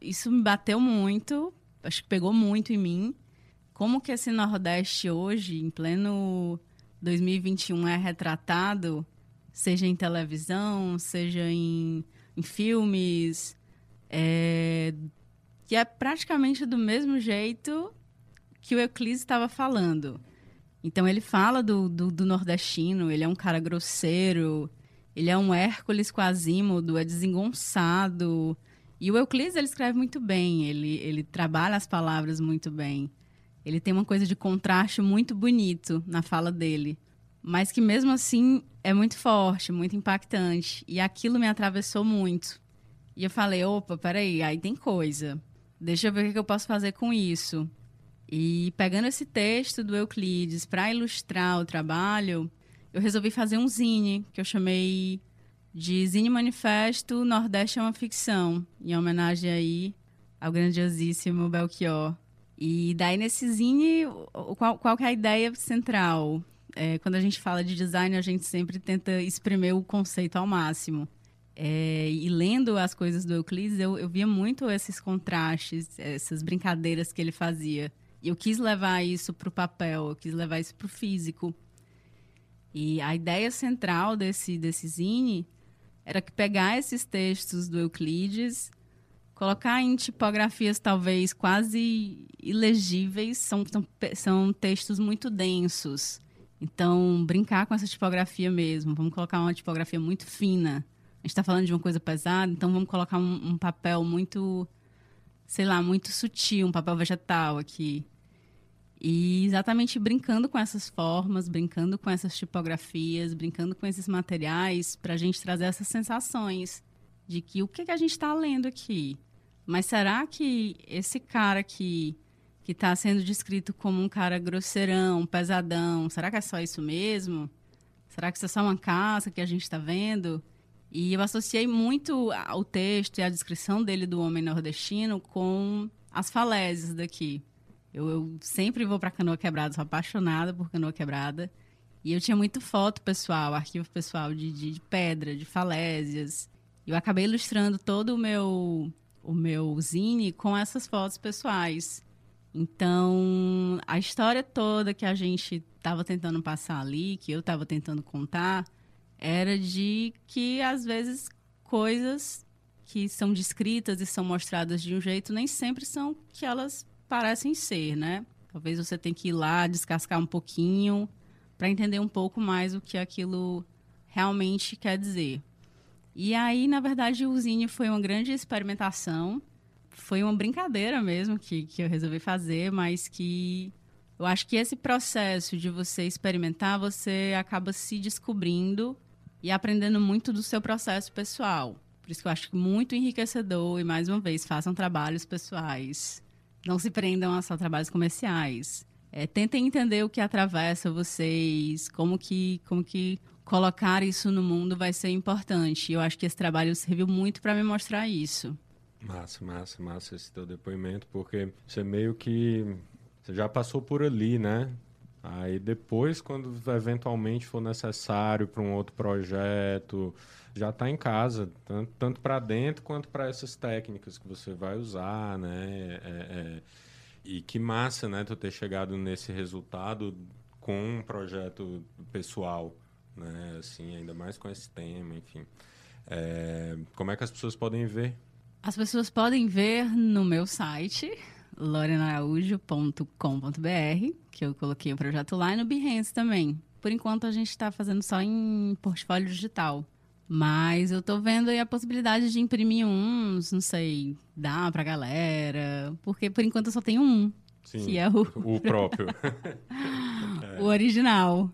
isso me bateu muito, acho que pegou muito em mim. Como que esse Nordeste hoje, em pleno 2021, é retratado, seja em televisão, seja em, em filmes, é, é praticamente do mesmo jeito que o Euclides estava falando. Então ele fala do, do, do, nordestino, ele é um cara grosseiro, ele é um Hércules quasímodo, é desengonçado, e o Euclides ele escreve muito bem, ele, ele trabalha as palavras muito bem. Ele tem uma coisa de contraste muito bonito na fala dele, mas que mesmo assim é muito forte, muito impactante. E aquilo me atravessou muito. E eu falei: opa, peraí, aí tem coisa. Deixa eu ver o que eu posso fazer com isso. E pegando esse texto do Euclides para ilustrar o trabalho, eu resolvi fazer um zine que eu chamei de Zine Manifesto Nordeste é uma Ficção, em homenagem aí ao grandiosíssimo Belchior. E daí nesse Zine, qual, qual é a ideia central? É, quando a gente fala de design, a gente sempre tenta exprimir o conceito ao máximo. É, e lendo as coisas do Euclides, eu, eu via muito esses contrastes, essas brincadeiras que ele fazia. E eu quis levar isso para o papel, eu quis levar isso para o físico. E a ideia central desse, desse zine era que pegar esses textos do Euclides, colocar em tipografias talvez quase ilegíveis, são, são, são textos muito densos. Então, brincar com essa tipografia mesmo. Vamos colocar uma tipografia muito fina. A gente está falando de uma coisa pesada, então vamos colocar um, um papel muito, sei lá, muito sutil, um papel vegetal aqui. E exatamente brincando com essas formas, brincando com essas tipografias, brincando com esses materiais, para a gente trazer essas sensações de que o que, que a gente está lendo aqui. Mas será que esse cara que que está sendo descrito como um cara grosseirão, pesadão, será que é só isso mesmo? Será que isso é só uma casa que a gente está vendo? E eu associei muito o texto e a descrição dele do homem nordestino com as falésias daqui. Eu, eu sempre vou para Canoa Quebrada, sou apaixonada por Canoa Quebrada. E eu tinha muito foto pessoal, arquivo pessoal de, de, de pedra, de falésias. Eu acabei ilustrando todo o meu o meu zine com essas fotos pessoais. Então, a história toda que a gente estava tentando passar ali, que eu estava tentando contar, era de que às vezes coisas que são descritas e são mostradas de um jeito nem sempre são que elas parecem ser, né? Talvez você tenha que ir lá descascar um pouquinho para entender um pouco mais o que aquilo realmente quer dizer. E aí, na verdade, o Zine foi uma grande experimentação. Foi uma brincadeira mesmo que, que eu resolvi fazer, mas que eu acho que esse processo de você experimentar, você acaba se descobrindo e aprendendo muito do seu processo pessoal. Por isso que eu acho muito enriquecedor e, mais uma vez, façam trabalhos pessoais. Não se prendam a só trabalhos comerciais. É, tentem entender o que atravessa vocês, como que, como que colocar isso no mundo vai ser importante. Eu acho que esse trabalho serviu muito para me mostrar isso. Massa, massa, massa esse teu depoimento, porque você meio que você já passou por ali, né? Aí depois, quando eventualmente for necessário para um outro projeto, já está em casa, tanto, tanto para dentro quanto para essas técnicas que você vai usar, né? É, é, e que massa, né? Tu ter chegado nesse resultado com um projeto pessoal né? Assim, ainda mais com esse tema, enfim. É, como é que as pessoas podem ver? As pessoas podem ver no meu site, lorenaraújo.com.br, que eu coloquei o projeto lá, e no Behance também. Por enquanto, a gente está fazendo só em portfólio digital. Mas eu estou vendo aí a possibilidade de imprimir uns, não sei, dar pra galera. Porque por enquanto eu só tenho um. Sim, que é o, <laughs> o próprio. <laughs> o original.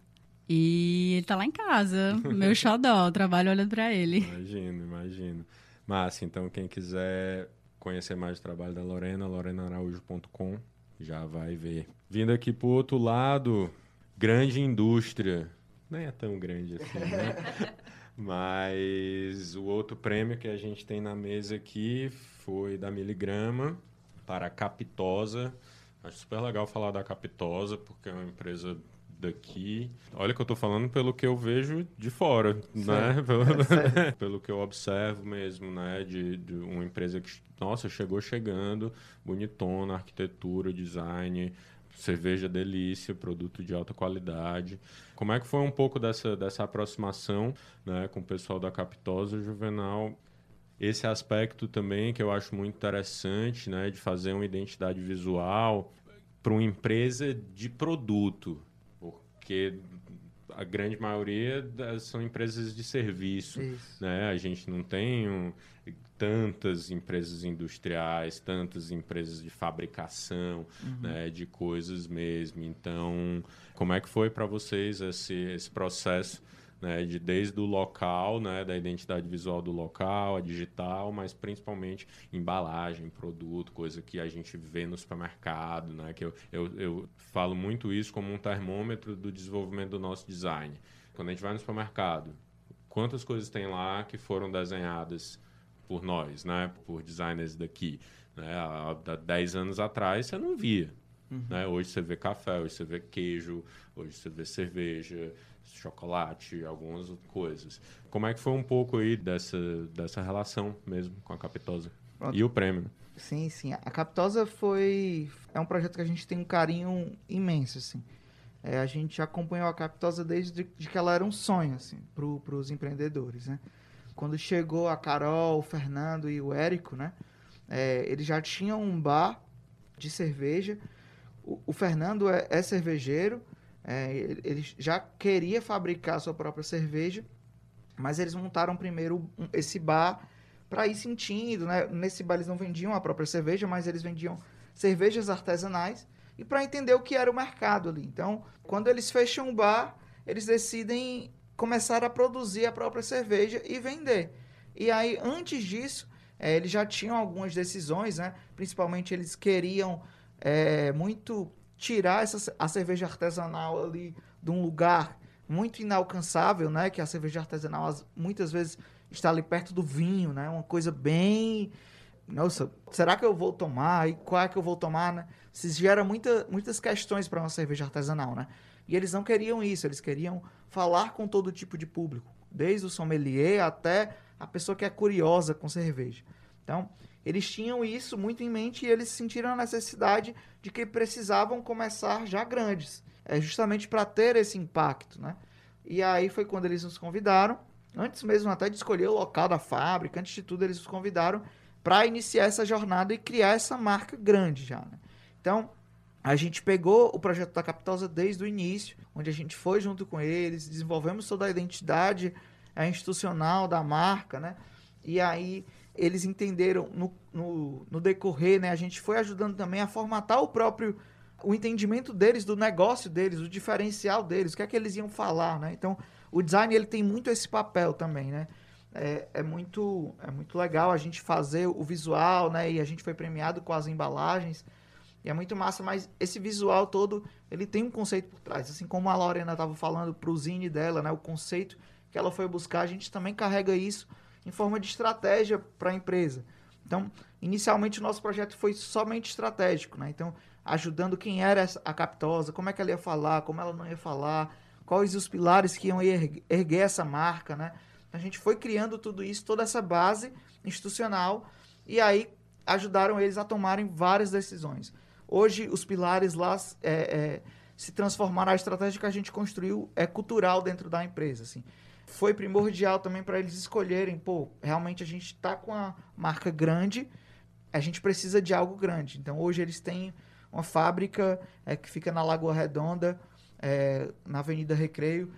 E ele tá lá em casa, meu <laughs> xodó, trabalho olhando para ele. Imagino, imagino. Mas, então, quem quiser conhecer mais o trabalho da Lorena, lorenaraújo.com, já vai ver. Vindo aqui pro outro lado, grande indústria. Nem é tão grande assim, né? <laughs> Mas o outro prêmio que a gente tem na mesa aqui foi da Miligrama para a Capitosa. Acho super legal falar da Capitosa, porque é uma empresa daqui. Olha que eu estou falando pelo que eu vejo de fora, né? <laughs> Pelo, é <laughs> pelo, que eu observo mesmo, né? De, de, uma empresa que, nossa, chegou chegando, bonitona, arquitetura, design, cerveja delícia, produto de alta qualidade. Como é que foi um pouco dessa, dessa aproximação né, com o pessoal da Capitosa Juvenal? Esse aspecto também que eu acho muito interessante, né, de fazer uma identidade visual para uma empresa de produto, porque a grande maioria das, são empresas de serviço, Isso. né? A gente não tem um, tantas empresas industriais, tantas empresas de fabricação, uhum. né, de coisas mesmo. Então, como é que foi para vocês esse, esse processo né, de desde o local, né, da identidade visual do local, a digital, mas principalmente embalagem, produto, coisa que a gente vê no supermercado, né, que eu, eu, eu falo muito isso como um termômetro do desenvolvimento do nosso design. Quando a gente vai no supermercado, quantas coisas tem lá que foram desenhadas por nós, né, por designers daqui, né, há, há 10 anos atrás você não via, Uhum. Né? Hoje você vê café, hoje você vê queijo, hoje você vê cerveja, chocolate, algumas coisas. Como é que foi um pouco aí dessa, dessa relação mesmo com a Capitosa? Pronto. E o prêmio? Sim, sim. A Capitosa foi... É um projeto que a gente tem um carinho imenso, assim. É, a gente acompanhou a Capitosa desde de que ela era um sonho, assim, para os empreendedores, né? Quando chegou a Carol, o Fernando e o Érico, né? É, eles já tinham um bar de cerveja. O, o Fernando é, é cervejeiro, é, ele já queria fabricar a sua própria cerveja, mas eles montaram primeiro esse bar para ir sentindo, né? Nesse bar eles não vendiam a própria cerveja, mas eles vendiam cervejas artesanais e para entender o que era o mercado ali. Então, quando eles fecham o bar, eles decidem começar a produzir a própria cerveja e vender. E aí, antes disso, é, eles já tinham algumas decisões, né? Principalmente eles queriam é, muito tirar essa, a cerveja artesanal ali de um lugar muito inalcançável, né? Que a cerveja artesanal muitas vezes está ali perto do vinho, né? Uma coisa bem... Nossa, será que eu vou tomar? E qual é que eu vou tomar, né? Se gera muita, muitas questões para uma cerveja artesanal, né? E eles não queriam isso, eles queriam falar com todo tipo de público, desde o sommelier até a pessoa que é curiosa com cerveja. Então, eles tinham isso muito em mente e eles sentiram a necessidade de que precisavam começar já grandes, é justamente para ter esse impacto, né? E aí foi quando eles nos convidaram, antes mesmo até de escolher o local da fábrica, antes de tudo eles nos convidaram para iniciar essa jornada e criar essa marca grande já. Né? Então a gente pegou o projeto da Capitosa desde o início, onde a gente foi junto com eles, desenvolvemos toda a identidade institucional da marca, né? E aí eles entenderam no, no, no, decorrer, né? A gente foi ajudando também a formatar o próprio o entendimento deles do negócio deles, o diferencial deles, o que é que eles iam falar, né? Então, o design ele tem muito esse papel também, né? É, é, muito é muito legal a gente fazer o visual, né? E a gente foi premiado com as embalagens. E é muito massa, mas esse visual todo, ele tem um conceito por trás. Assim como a Lorena estava falando pro zine dela, né? O conceito que ela foi buscar, a gente também carrega isso em forma de estratégia para a empresa. Então, inicialmente o nosso projeto foi somente estratégico, né? Então, ajudando quem era a Capitosa, como é que ela ia falar, como ela não ia falar, quais os pilares que iam erguer essa marca, né? A gente foi criando tudo isso, toda essa base institucional, e aí ajudaram eles a tomarem várias decisões. Hoje, os pilares lá é, é, se transformaram, a estratégia que a gente construiu é cultural dentro da empresa, assim foi primordial também para eles escolherem, pô, realmente a gente está com a marca grande, a gente precisa de algo grande. Então hoje eles têm uma fábrica é, que fica na Lagoa Redonda, é, na Avenida Recreio.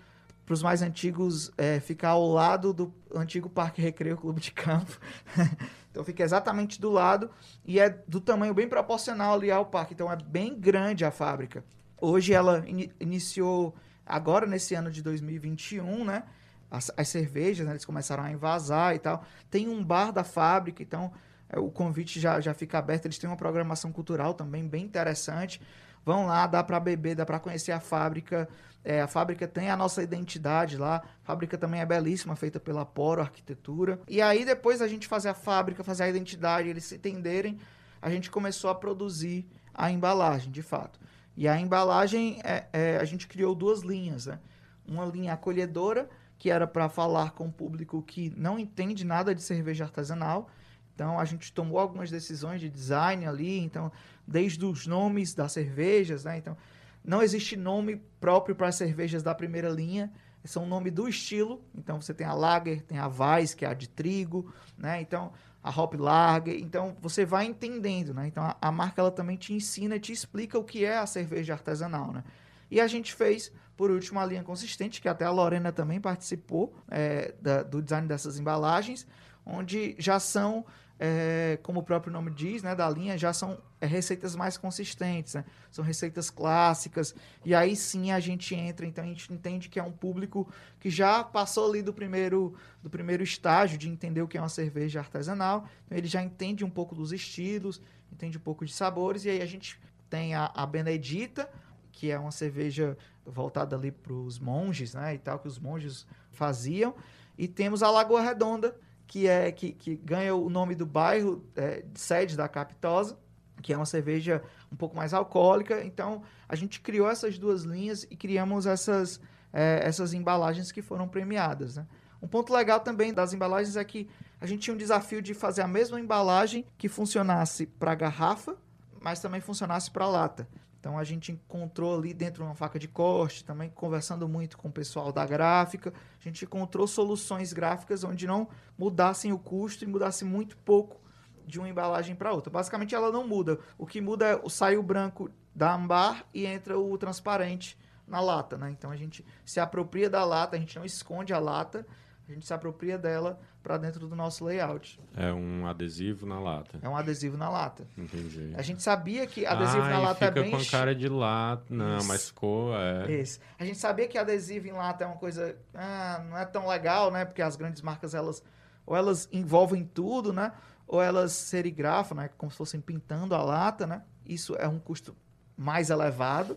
Para os mais antigos, é, fica ao lado do antigo Parque Recreio Clube de Campo. <laughs> então fica exatamente do lado e é do tamanho bem proporcional ali ao parque. Então é bem grande a fábrica. Hoje ela in iniciou agora nesse ano de 2021, né? as, as cervejas, né, eles começaram a invasar e tal. Tem um bar da fábrica, então é, o convite já, já fica aberto. Eles têm uma programação cultural também bem interessante. Vão lá, dá para beber, dá para conhecer a fábrica. É, a fábrica tem a nossa identidade lá. A fábrica também é belíssima, feita pela Poro Arquitetura. E aí, depois a gente fazer a fábrica, fazer a identidade, eles se entenderem, a gente começou a produzir a embalagem, de fato. E a embalagem, é, é, a gente criou duas linhas, né? Uma linha acolhedora que era para falar com o público que não entende nada de cerveja artesanal. Então a gente tomou algumas decisões de design ali, então desde os nomes das cervejas, né? Então não existe nome próprio para as cervejas da primeira linha, são nome do estilo. Então você tem a Lager, tem a Weiss, que é a de trigo, né? Então a Hop Lager, então você vai entendendo, né? Então a, a marca ela também te ensina, te explica o que é a cerveja artesanal, né? E a gente fez por último, a linha consistente, que até a Lorena também participou é, da, do design dessas embalagens, onde já são, é, como o próprio nome diz, né, da linha, já são é, receitas mais consistentes, né? são receitas clássicas, e aí sim a gente entra, então a gente entende que é um público que já passou ali do primeiro, do primeiro estágio de entender o que é uma cerveja artesanal, então ele já entende um pouco dos estilos, entende um pouco de sabores, e aí a gente tem a, a Benedita, que é uma cerveja voltada ali para os monges, né, e tal, que os monges faziam. E temos a Lagoa Redonda, que é que, que ganha o nome do bairro é, sede da Capitosa, que é uma cerveja um pouco mais alcoólica. Então, a gente criou essas duas linhas e criamos essas, é, essas embalagens que foram premiadas. Né? Um ponto legal também das embalagens é que a gente tinha um desafio de fazer a mesma embalagem que funcionasse para garrafa, mas também funcionasse para lata. Então a gente encontrou ali dentro uma faca de corte, também conversando muito com o pessoal da gráfica, a gente encontrou soluções gráficas onde não mudassem o custo e mudasse muito pouco de uma embalagem para outra. Basicamente ela não muda. O que muda é o saio branco da ambar e entra o transparente na lata, né? Então a gente se apropria da lata, a gente não esconde a lata, a gente se apropria dela para dentro do nosso layout. É um adesivo na lata. É um adesivo na lata. Entendi. A gente sabia que adesivo ah, na lata é bem... fica com cara de lata. Não, Isso. mas ficou... É... Isso. A gente sabia que adesivo em lata é uma coisa... Ah, não é tão legal, né? Porque as grandes marcas, elas... Ou elas envolvem tudo, né? Ou elas serigrafam, né? Como se fossem pintando a lata, né? Isso é um custo mais elevado.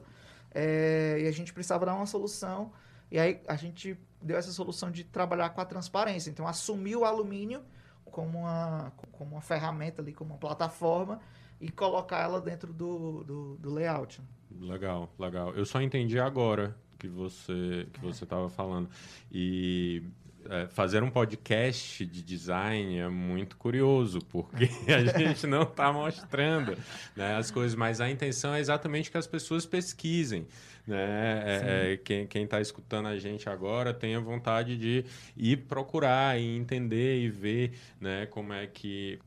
É... E a gente precisava dar uma solução. E aí a gente deu essa solução de trabalhar com a transparência. Então, assumir o alumínio como uma, como uma ferramenta ali, como uma plataforma e colocar ela dentro do, do, do layout. Legal, legal. Eu só entendi agora que você que você estava falando. E é, fazer um podcast de design é muito curioso, porque <laughs> a gente não está mostrando né, as coisas, mas a intenção é exatamente que as pessoas pesquisem. Né? É, é, quem está escutando a gente agora tenha vontade de ir procurar e entender e ver né, como, é que,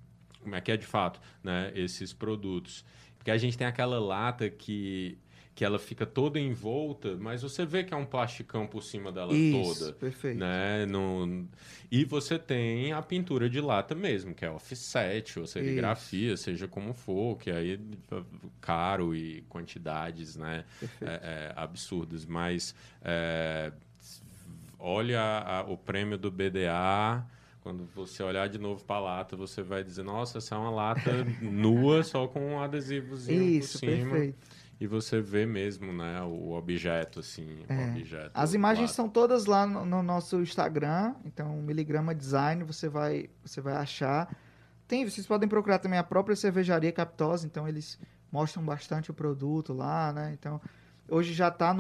como é que é de fato né, esses produtos. Porque a gente tem aquela lata que que ela fica toda envolta, mas você vê que é um plasticão por cima dela Isso, toda. perfeito. Né? No... E você tem a pintura de lata mesmo, que é offset ou serigrafia, Isso. seja como for, que aí é caro e quantidades né? É, é, absurdas. Mas é, olha a, o prêmio do BDA quando você olhar de novo para a lata, você vai dizer, nossa, essa é uma lata <laughs> nua, só com um adesivozinho Isso, por cima. Perfeito e você vê mesmo, né, o objeto, assim, é. o objeto. As imagens são todas lá no, no, nosso Instagram, então Miligrama Design você vai, você vai achar. Tem, vocês podem procurar também a própria cervejaria Captosa, então eles mostram bastante o produto lá, né? Então, hoje já está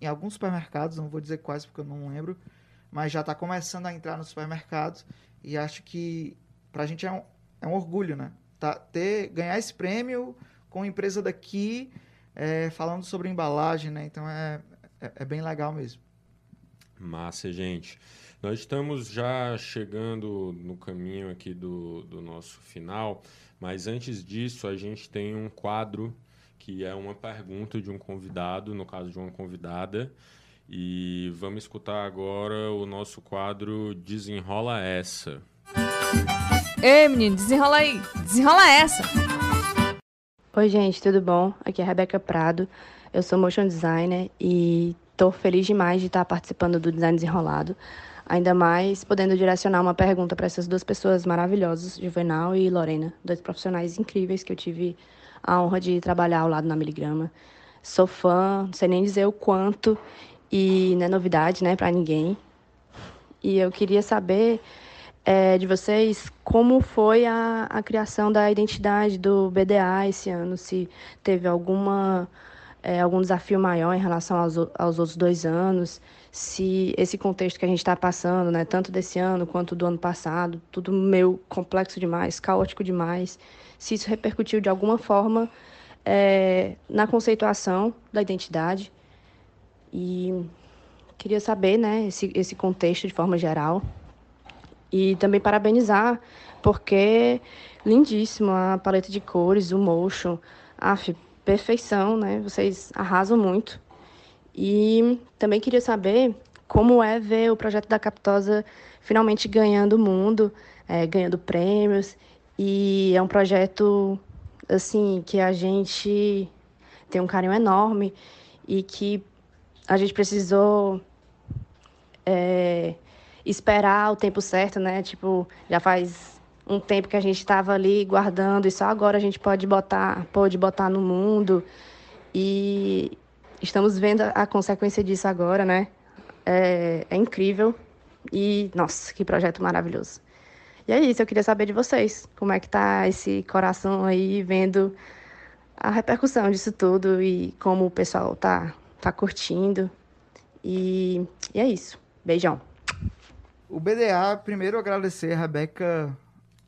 em alguns supermercados, não vou dizer quais porque eu não lembro, mas já está começando a entrar nos supermercados e acho que para a gente é um, é um orgulho, né? Tá, ter, ganhar esse prêmio com empresa daqui é, falando sobre embalagem, né? Então é, é, é, bem legal mesmo. Massa, gente. Nós estamos já chegando no caminho aqui do, do nosso final, mas antes disso a gente tem um quadro que é uma pergunta de um convidado, no caso de uma convidada, e vamos escutar agora o nosso quadro Desenrola Essa. Ei, menino, desenrola aí, desenrola essa. Oi, gente, tudo bom? Aqui é a Rebeca Prado. Eu sou motion designer e estou feliz demais de estar participando do Design Desenrolado. Ainda mais podendo direcionar uma pergunta para essas duas pessoas maravilhosas, Juvenal e Lorena, dois profissionais incríveis que eu tive a honra de trabalhar ao lado na Miligrama. Sou fã, não sei nem dizer o quanto, e não é novidade, né, para ninguém. E eu queria saber é, de vocês como foi a, a criação da identidade do BDA esse ano, se teve alguma é, algum desafio maior em relação aos, aos outros dois anos, se esse contexto que a gente está passando, né, tanto desse ano quanto do ano passado, tudo meio complexo demais, caótico demais, se isso repercutiu de alguma forma é, na conceituação da identidade. E queria saber né, esse, esse contexto de forma geral. E também parabenizar, porque lindíssimo a paleta de cores, o motion, af, perfeição, né? Vocês arrasam muito. E também queria saber como é ver o projeto da Captosa finalmente ganhando o mundo, é, ganhando prêmios. E é um projeto, assim, que a gente tem um carinho enorme e que a gente precisou é, esperar o tempo certo, né? Tipo, já faz um tempo que a gente estava ali guardando e só agora a gente pode botar, pode botar no mundo. E estamos vendo a consequência disso agora, né? É, é incrível. E, nossa, que projeto maravilhoso. E é isso, eu queria saber de vocês. Como é que tá esse coração aí vendo a repercussão disso tudo e como o pessoal tá, tá curtindo. E, e é isso. Beijão. O BDA, primeiro agradecer a Rebeca,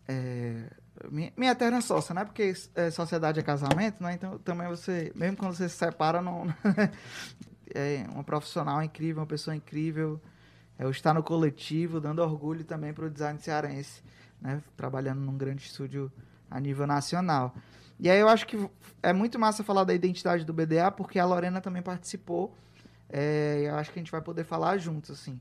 é, minha, minha eterna sócia, né? Porque é, sociedade é casamento, né? Então também você, mesmo quando você se separa, não, <laughs> é uma profissional incrível, uma pessoa incrível. É, estar no coletivo, dando orgulho também para o design cearense, né? Trabalhando num grande estúdio a nível nacional. E aí eu acho que é muito massa falar da identidade do BDA, porque a Lorena também participou. É, eu acho que a gente vai poder falar juntos, assim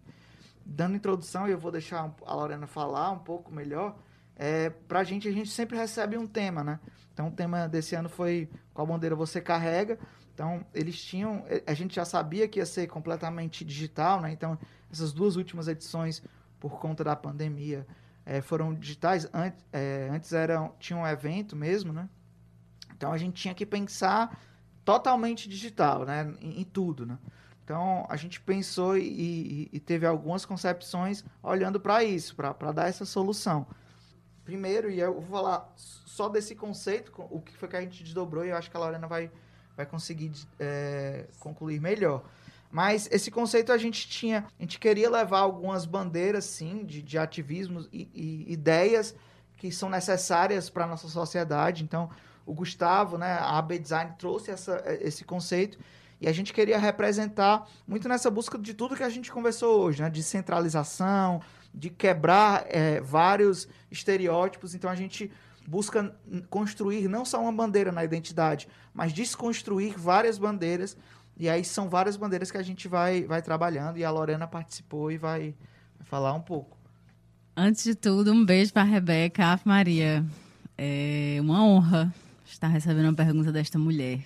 dando introdução, e eu vou deixar a Lorena falar um pouco melhor, é, pra gente, a gente sempre recebe um tema, né? Então, o tema desse ano foi Qual bandeira você carrega? Então, eles tinham... A gente já sabia que ia ser completamente digital, né? Então, essas duas últimas edições, por conta da pandemia, é, foram digitais. Antes, é, antes era, tinha um evento mesmo, né? Então, a gente tinha que pensar totalmente digital, né? Em, em tudo, né? Então, a gente pensou e, e teve algumas concepções olhando para isso, para dar essa solução. Primeiro, e eu vou falar só desse conceito, o que foi que a gente desdobrou, e eu acho que a Lorena vai, vai conseguir é, concluir melhor. Mas esse conceito a gente tinha, a gente queria levar algumas bandeiras, sim, de, de ativismos e, e ideias que são necessárias para a nossa sociedade. Então, o Gustavo, né, a AB Design trouxe essa, esse conceito e a gente queria representar muito nessa busca de tudo que a gente conversou hoje, né, de centralização, de quebrar é, vários estereótipos. Então, a gente busca construir não só uma bandeira na identidade, mas desconstruir várias bandeiras. E aí são várias bandeiras que a gente vai, vai trabalhando e a Lorena participou e vai, falar um pouco. Antes de tudo, um beijo para a Rebeca, Maria. É uma honra estar recebendo uma pergunta desta mulher.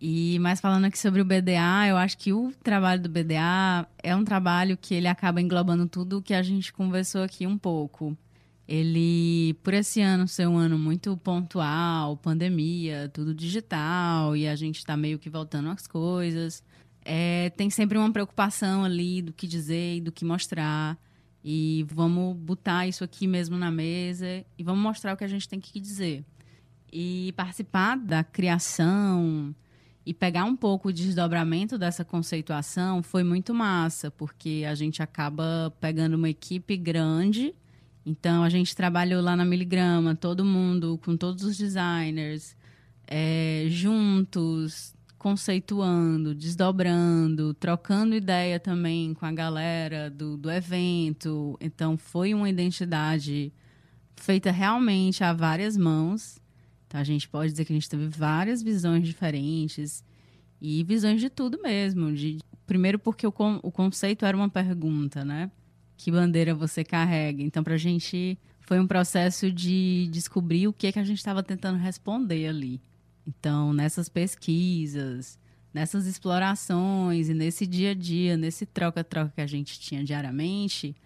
E mais falando aqui sobre o BDA, eu acho que o trabalho do BDA é um trabalho que ele acaba englobando tudo o que a gente conversou aqui um pouco. Ele, por esse ano ser um ano muito pontual, pandemia, tudo digital, e a gente está meio que voltando às coisas, é, tem sempre uma preocupação ali do que dizer e do que mostrar. E vamos botar isso aqui mesmo na mesa e vamos mostrar o que a gente tem que dizer. E participar da criação e pegar um pouco o desdobramento dessa conceituação foi muito massa, porque a gente acaba pegando uma equipe grande. Então, a gente trabalhou lá na Miligrama, todo mundo, com todos os designers, é, juntos, conceituando, desdobrando, trocando ideia também com a galera do, do evento. Então, foi uma identidade feita realmente a várias mãos. Então, a gente pode dizer que a gente teve várias visões diferentes e visões de tudo mesmo. De, primeiro, porque o, o conceito era uma pergunta, né? Que bandeira você carrega? Então, para a gente foi um processo de descobrir o que, é que a gente estava tentando responder ali. Então, nessas pesquisas, nessas explorações e nesse dia a dia, nesse troca-troca que a gente tinha diariamente,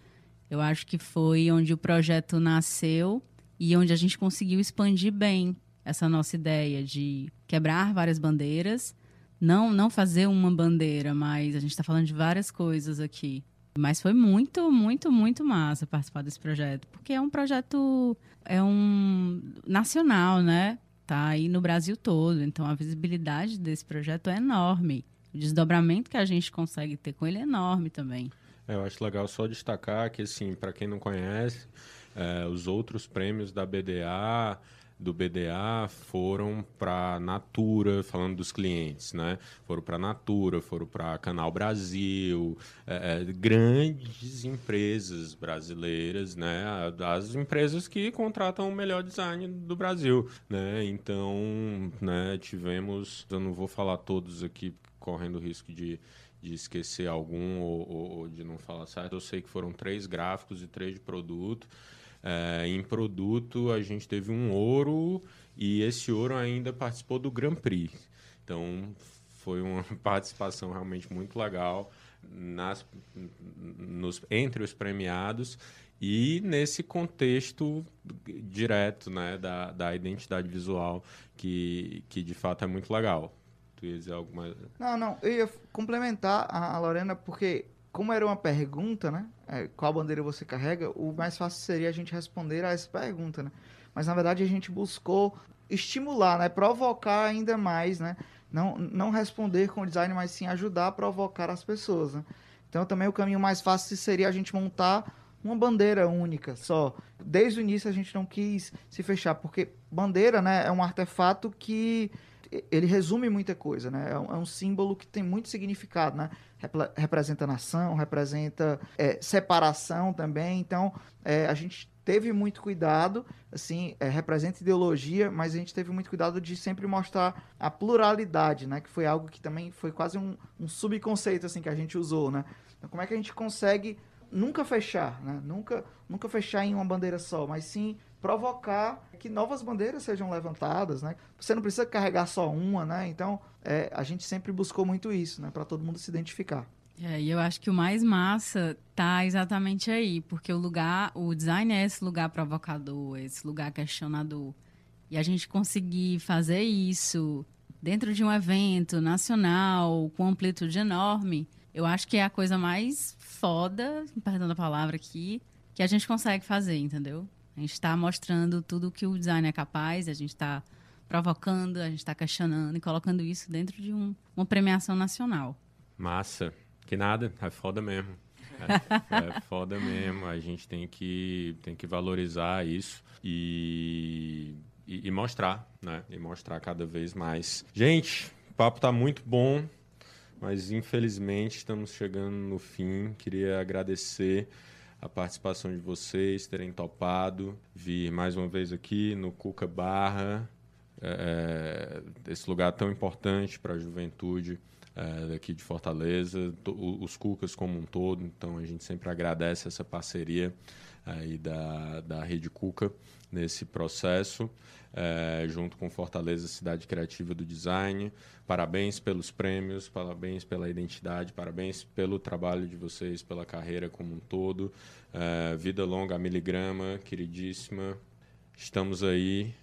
eu acho que foi onde o projeto nasceu e onde a gente conseguiu expandir bem essa nossa ideia de quebrar várias bandeiras, não não fazer uma bandeira, mas a gente está falando de várias coisas aqui. Mas foi muito, muito, muito massa participar desse projeto, porque é um projeto é um nacional, né? tá aí no Brasil todo. Então a visibilidade desse projeto é enorme. O desdobramento que a gente consegue ter com ele é enorme também. É, eu acho legal só destacar que, assim, para quem não conhece, é, os outros prêmios da BDA do BDA foram para Natura, falando dos clientes, né? Foram para Natura, foram para Canal Brasil, é, é, grandes empresas brasileiras, né? As empresas que contratam o melhor design do Brasil, né? Então, né? Tivemos, eu não vou falar todos aqui, correndo risco de de esquecer algum ou, ou, ou de não falar certo. Eu sei que foram três gráficos e três de produto. É, em produto, a gente teve um ouro e esse ouro ainda participou do Grand Prix. Então, foi uma <laughs> participação realmente muito legal nas, nos, entre os premiados e nesse contexto direto né, da, da identidade visual, que, que de fato é muito legal. Tu ia dizer alguma... Não, não, eu ia complementar a Lorena, porque como era uma pergunta, né? É, qual bandeira você carrega? O mais fácil seria a gente responder a essa pergunta, né? Mas na verdade a gente buscou estimular, né? Provocar ainda mais, né? Não, não responder com o design, mas sim ajudar a provocar as pessoas, né? Então também o caminho mais fácil seria a gente montar uma bandeira única só. Desde o início a gente não quis se fechar, porque bandeira, né, é um artefato que ele resume muita coisa, né? É um, é um símbolo que tem muito significado, né? representa nação, representa é, separação também. Então, é, a gente teve muito cuidado, assim, é, representa ideologia, mas a gente teve muito cuidado de sempre mostrar a pluralidade, né? Que foi algo que também foi quase um, um subconceito, assim, que a gente usou, né? Então, como é que a gente consegue nunca fechar, né? Nunca, nunca fechar em uma bandeira só, mas sim provocar que novas bandeiras sejam levantadas, né? Você não precisa carregar só uma, né? Então, é, a gente sempre buscou muito isso, né? Para todo mundo se identificar. É, e eu acho que o mais massa tá exatamente aí, porque o lugar, o design é esse lugar provocador, esse lugar questionador. E a gente conseguir fazer isso dentro de um evento nacional, com amplitude enorme, eu acho que é a coisa mais foda, perdão da palavra aqui, que a gente consegue fazer, entendeu? A gente está mostrando tudo que o design é capaz, a gente está provocando, a gente está questionando e colocando isso dentro de um, uma premiação nacional. Massa. Que nada, é foda mesmo. É, é foda mesmo. A gente tem que, tem que valorizar isso e, e, e mostrar, né? E mostrar cada vez mais. Gente, o papo tá muito bom, mas infelizmente estamos chegando no fim. Queria agradecer a participação de vocês, terem topado vir mais uma vez aqui no Cuca Barra, é, é esse lugar tão importante para a juventude é, daqui de Fortaleza, os Cucas como um todo. Então a gente sempre agradece essa parceria aí da, da Rede Cuca nesse processo, é, junto com Fortaleza Cidade Criativa do Design. Parabéns pelos prêmios, parabéns pela identidade, parabéns pelo trabalho de vocês, pela carreira como um todo. É, vida longa a miligrama, queridíssima. Estamos aí.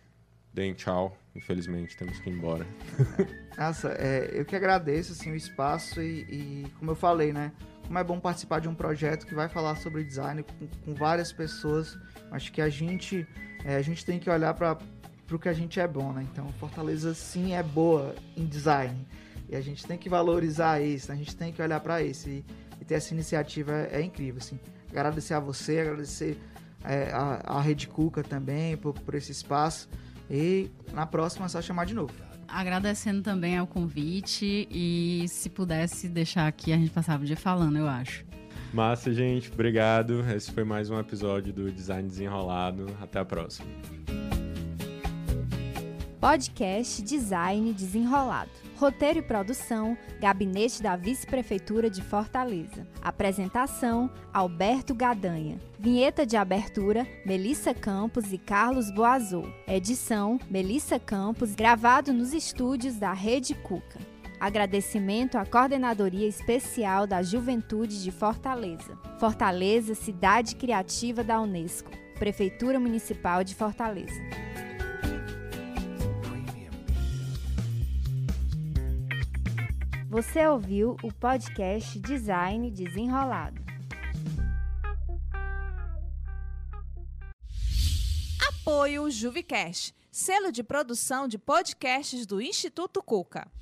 Deem tchau. Infelizmente, temos que ir embora. <laughs> Nossa, é, eu que agradeço assim, o espaço e, e, como eu falei, né? Como é bom participar de um projeto que vai falar sobre design com, com várias pessoas. Acho que a gente, é, a gente tem que olhar para o que a gente é bom, né? Então, Fortaleza sim é boa em design. E a gente tem que valorizar isso, a gente tem que olhar para isso. E, e, ter essa iniciativa é, é, incrível, assim. Agradecer a você, agradecer é, a, a Rede Cuca também por, por esse espaço. E na próxima é só chamar de novo. Agradecendo também ao convite e se pudesse deixar aqui, a gente passava o dia falando, eu acho. Massa, gente. Obrigado. Esse foi mais um episódio do Design Desenrolado. Até a próxima. Podcast Design Desenrolado. Roteiro e produção, Gabinete da Vice-Prefeitura de Fortaleza. Apresentação, Alberto Gadanha. Vinheta de abertura, Melissa Campos e Carlos Boazou. Edição, Melissa Campos, gravado nos estúdios da Rede Cuca. Agradecimento à Coordenadoria Especial da Juventude de Fortaleza. Fortaleza, Cidade Criativa da Unesco. Prefeitura Municipal de Fortaleza. Você ouviu o podcast Design Desenrolado. Apoio Juvicast, selo de produção de podcasts do Instituto Cuca.